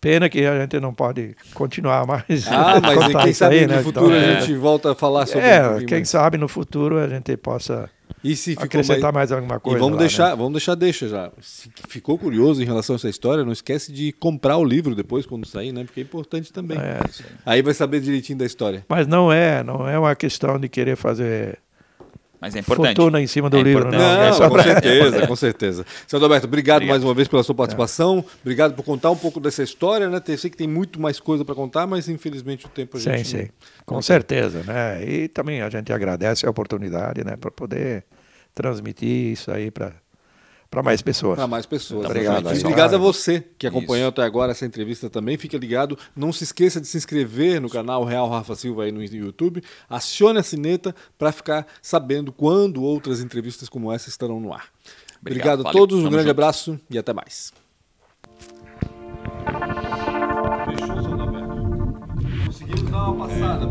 [SPEAKER 3] pena que a gente não pode continuar mais.
[SPEAKER 2] Ah, mas quem
[SPEAKER 3] isso
[SPEAKER 2] sabe
[SPEAKER 3] aí,
[SPEAKER 2] no
[SPEAKER 3] né?
[SPEAKER 2] futuro
[SPEAKER 3] Então,
[SPEAKER 2] a gente volta a falar sobre um
[SPEAKER 3] É,
[SPEAKER 2] pouquinho
[SPEAKER 3] quem
[SPEAKER 2] mais.
[SPEAKER 3] sabe no futuro a gente possa
[SPEAKER 2] E se ficou
[SPEAKER 3] acrescentar
[SPEAKER 2] mais...
[SPEAKER 3] mais, alguma
[SPEAKER 2] E
[SPEAKER 3] coisa.
[SPEAKER 2] vamos
[SPEAKER 3] lá,
[SPEAKER 2] deixar,
[SPEAKER 3] né?
[SPEAKER 2] vamos deixar deixa já. Se ficou curioso em relação a essa história, não esquece de comprar o livro depois quando sair, né? Porque é importante também.
[SPEAKER 3] É,
[SPEAKER 2] Aí vai saber direitinho da história.
[SPEAKER 3] mas não é, não é uma questão de querer fazer
[SPEAKER 1] Mas é importante.
[SPEAKER 3] fortuna em cima do
[SPEAKER 1] É
[SPEAKER 3] livro,
[SPEAKER 1] importante.
[SPEAKER 3] não.
[SPEAKER 2] Não,
[SPEAKER 3] é só
[SPEAKER 2] com
[SPEAKER 3] pra-
[SPEAKER 2] certeza, com certeza. Seu Adalberto, obrigado,
[SPEAKER 1] Obrigado.
[SPEAKER 2] mais uma vez pela sua participação. Obrigado por contar um pouco dessa história, né? Eu sei que tem muito mais coisa para contar, mas infelizmente o tempo a
[SPEAKER 3] Sim,
[SPEAKER 2] gente.
[SPEAKER 3] sim. Com
[SPEAKER 2] não-
[SPEAKER 3] certeza, né? E também a gente agradece a oportunidade, né, para poder transmitir isso aí para para mais pessoas.
[SPEAKER 2] Para mais pessoas.
[SPEAKER 3] Obrigado. obrigado
[SPEAKER 2] Obrigado a você que acompanhou
[SPEAKER 1] Isso.
[SPEAKER 2] até agora essa entrevista também. Fica ligado. Não se esqueça de se inscrever no canal Real Rafa Silva aí no YouTube. Acione a sineta para ficar sabendo quando outras entrevistas como essa estarão no ar. Obrigado,
[SPEAKER 1] Obrigado
[SPEAKER 2] a
[SPEAKER 1] valeu.
[SPEAKER 2] todos. Um
[SPEAKER 1] Tamo
[SPEAKER 2] grande
[SPEAKER 1] junto.
[SPEAKER 2] abraço e até mais. Né? Conseguimos dar uma passada,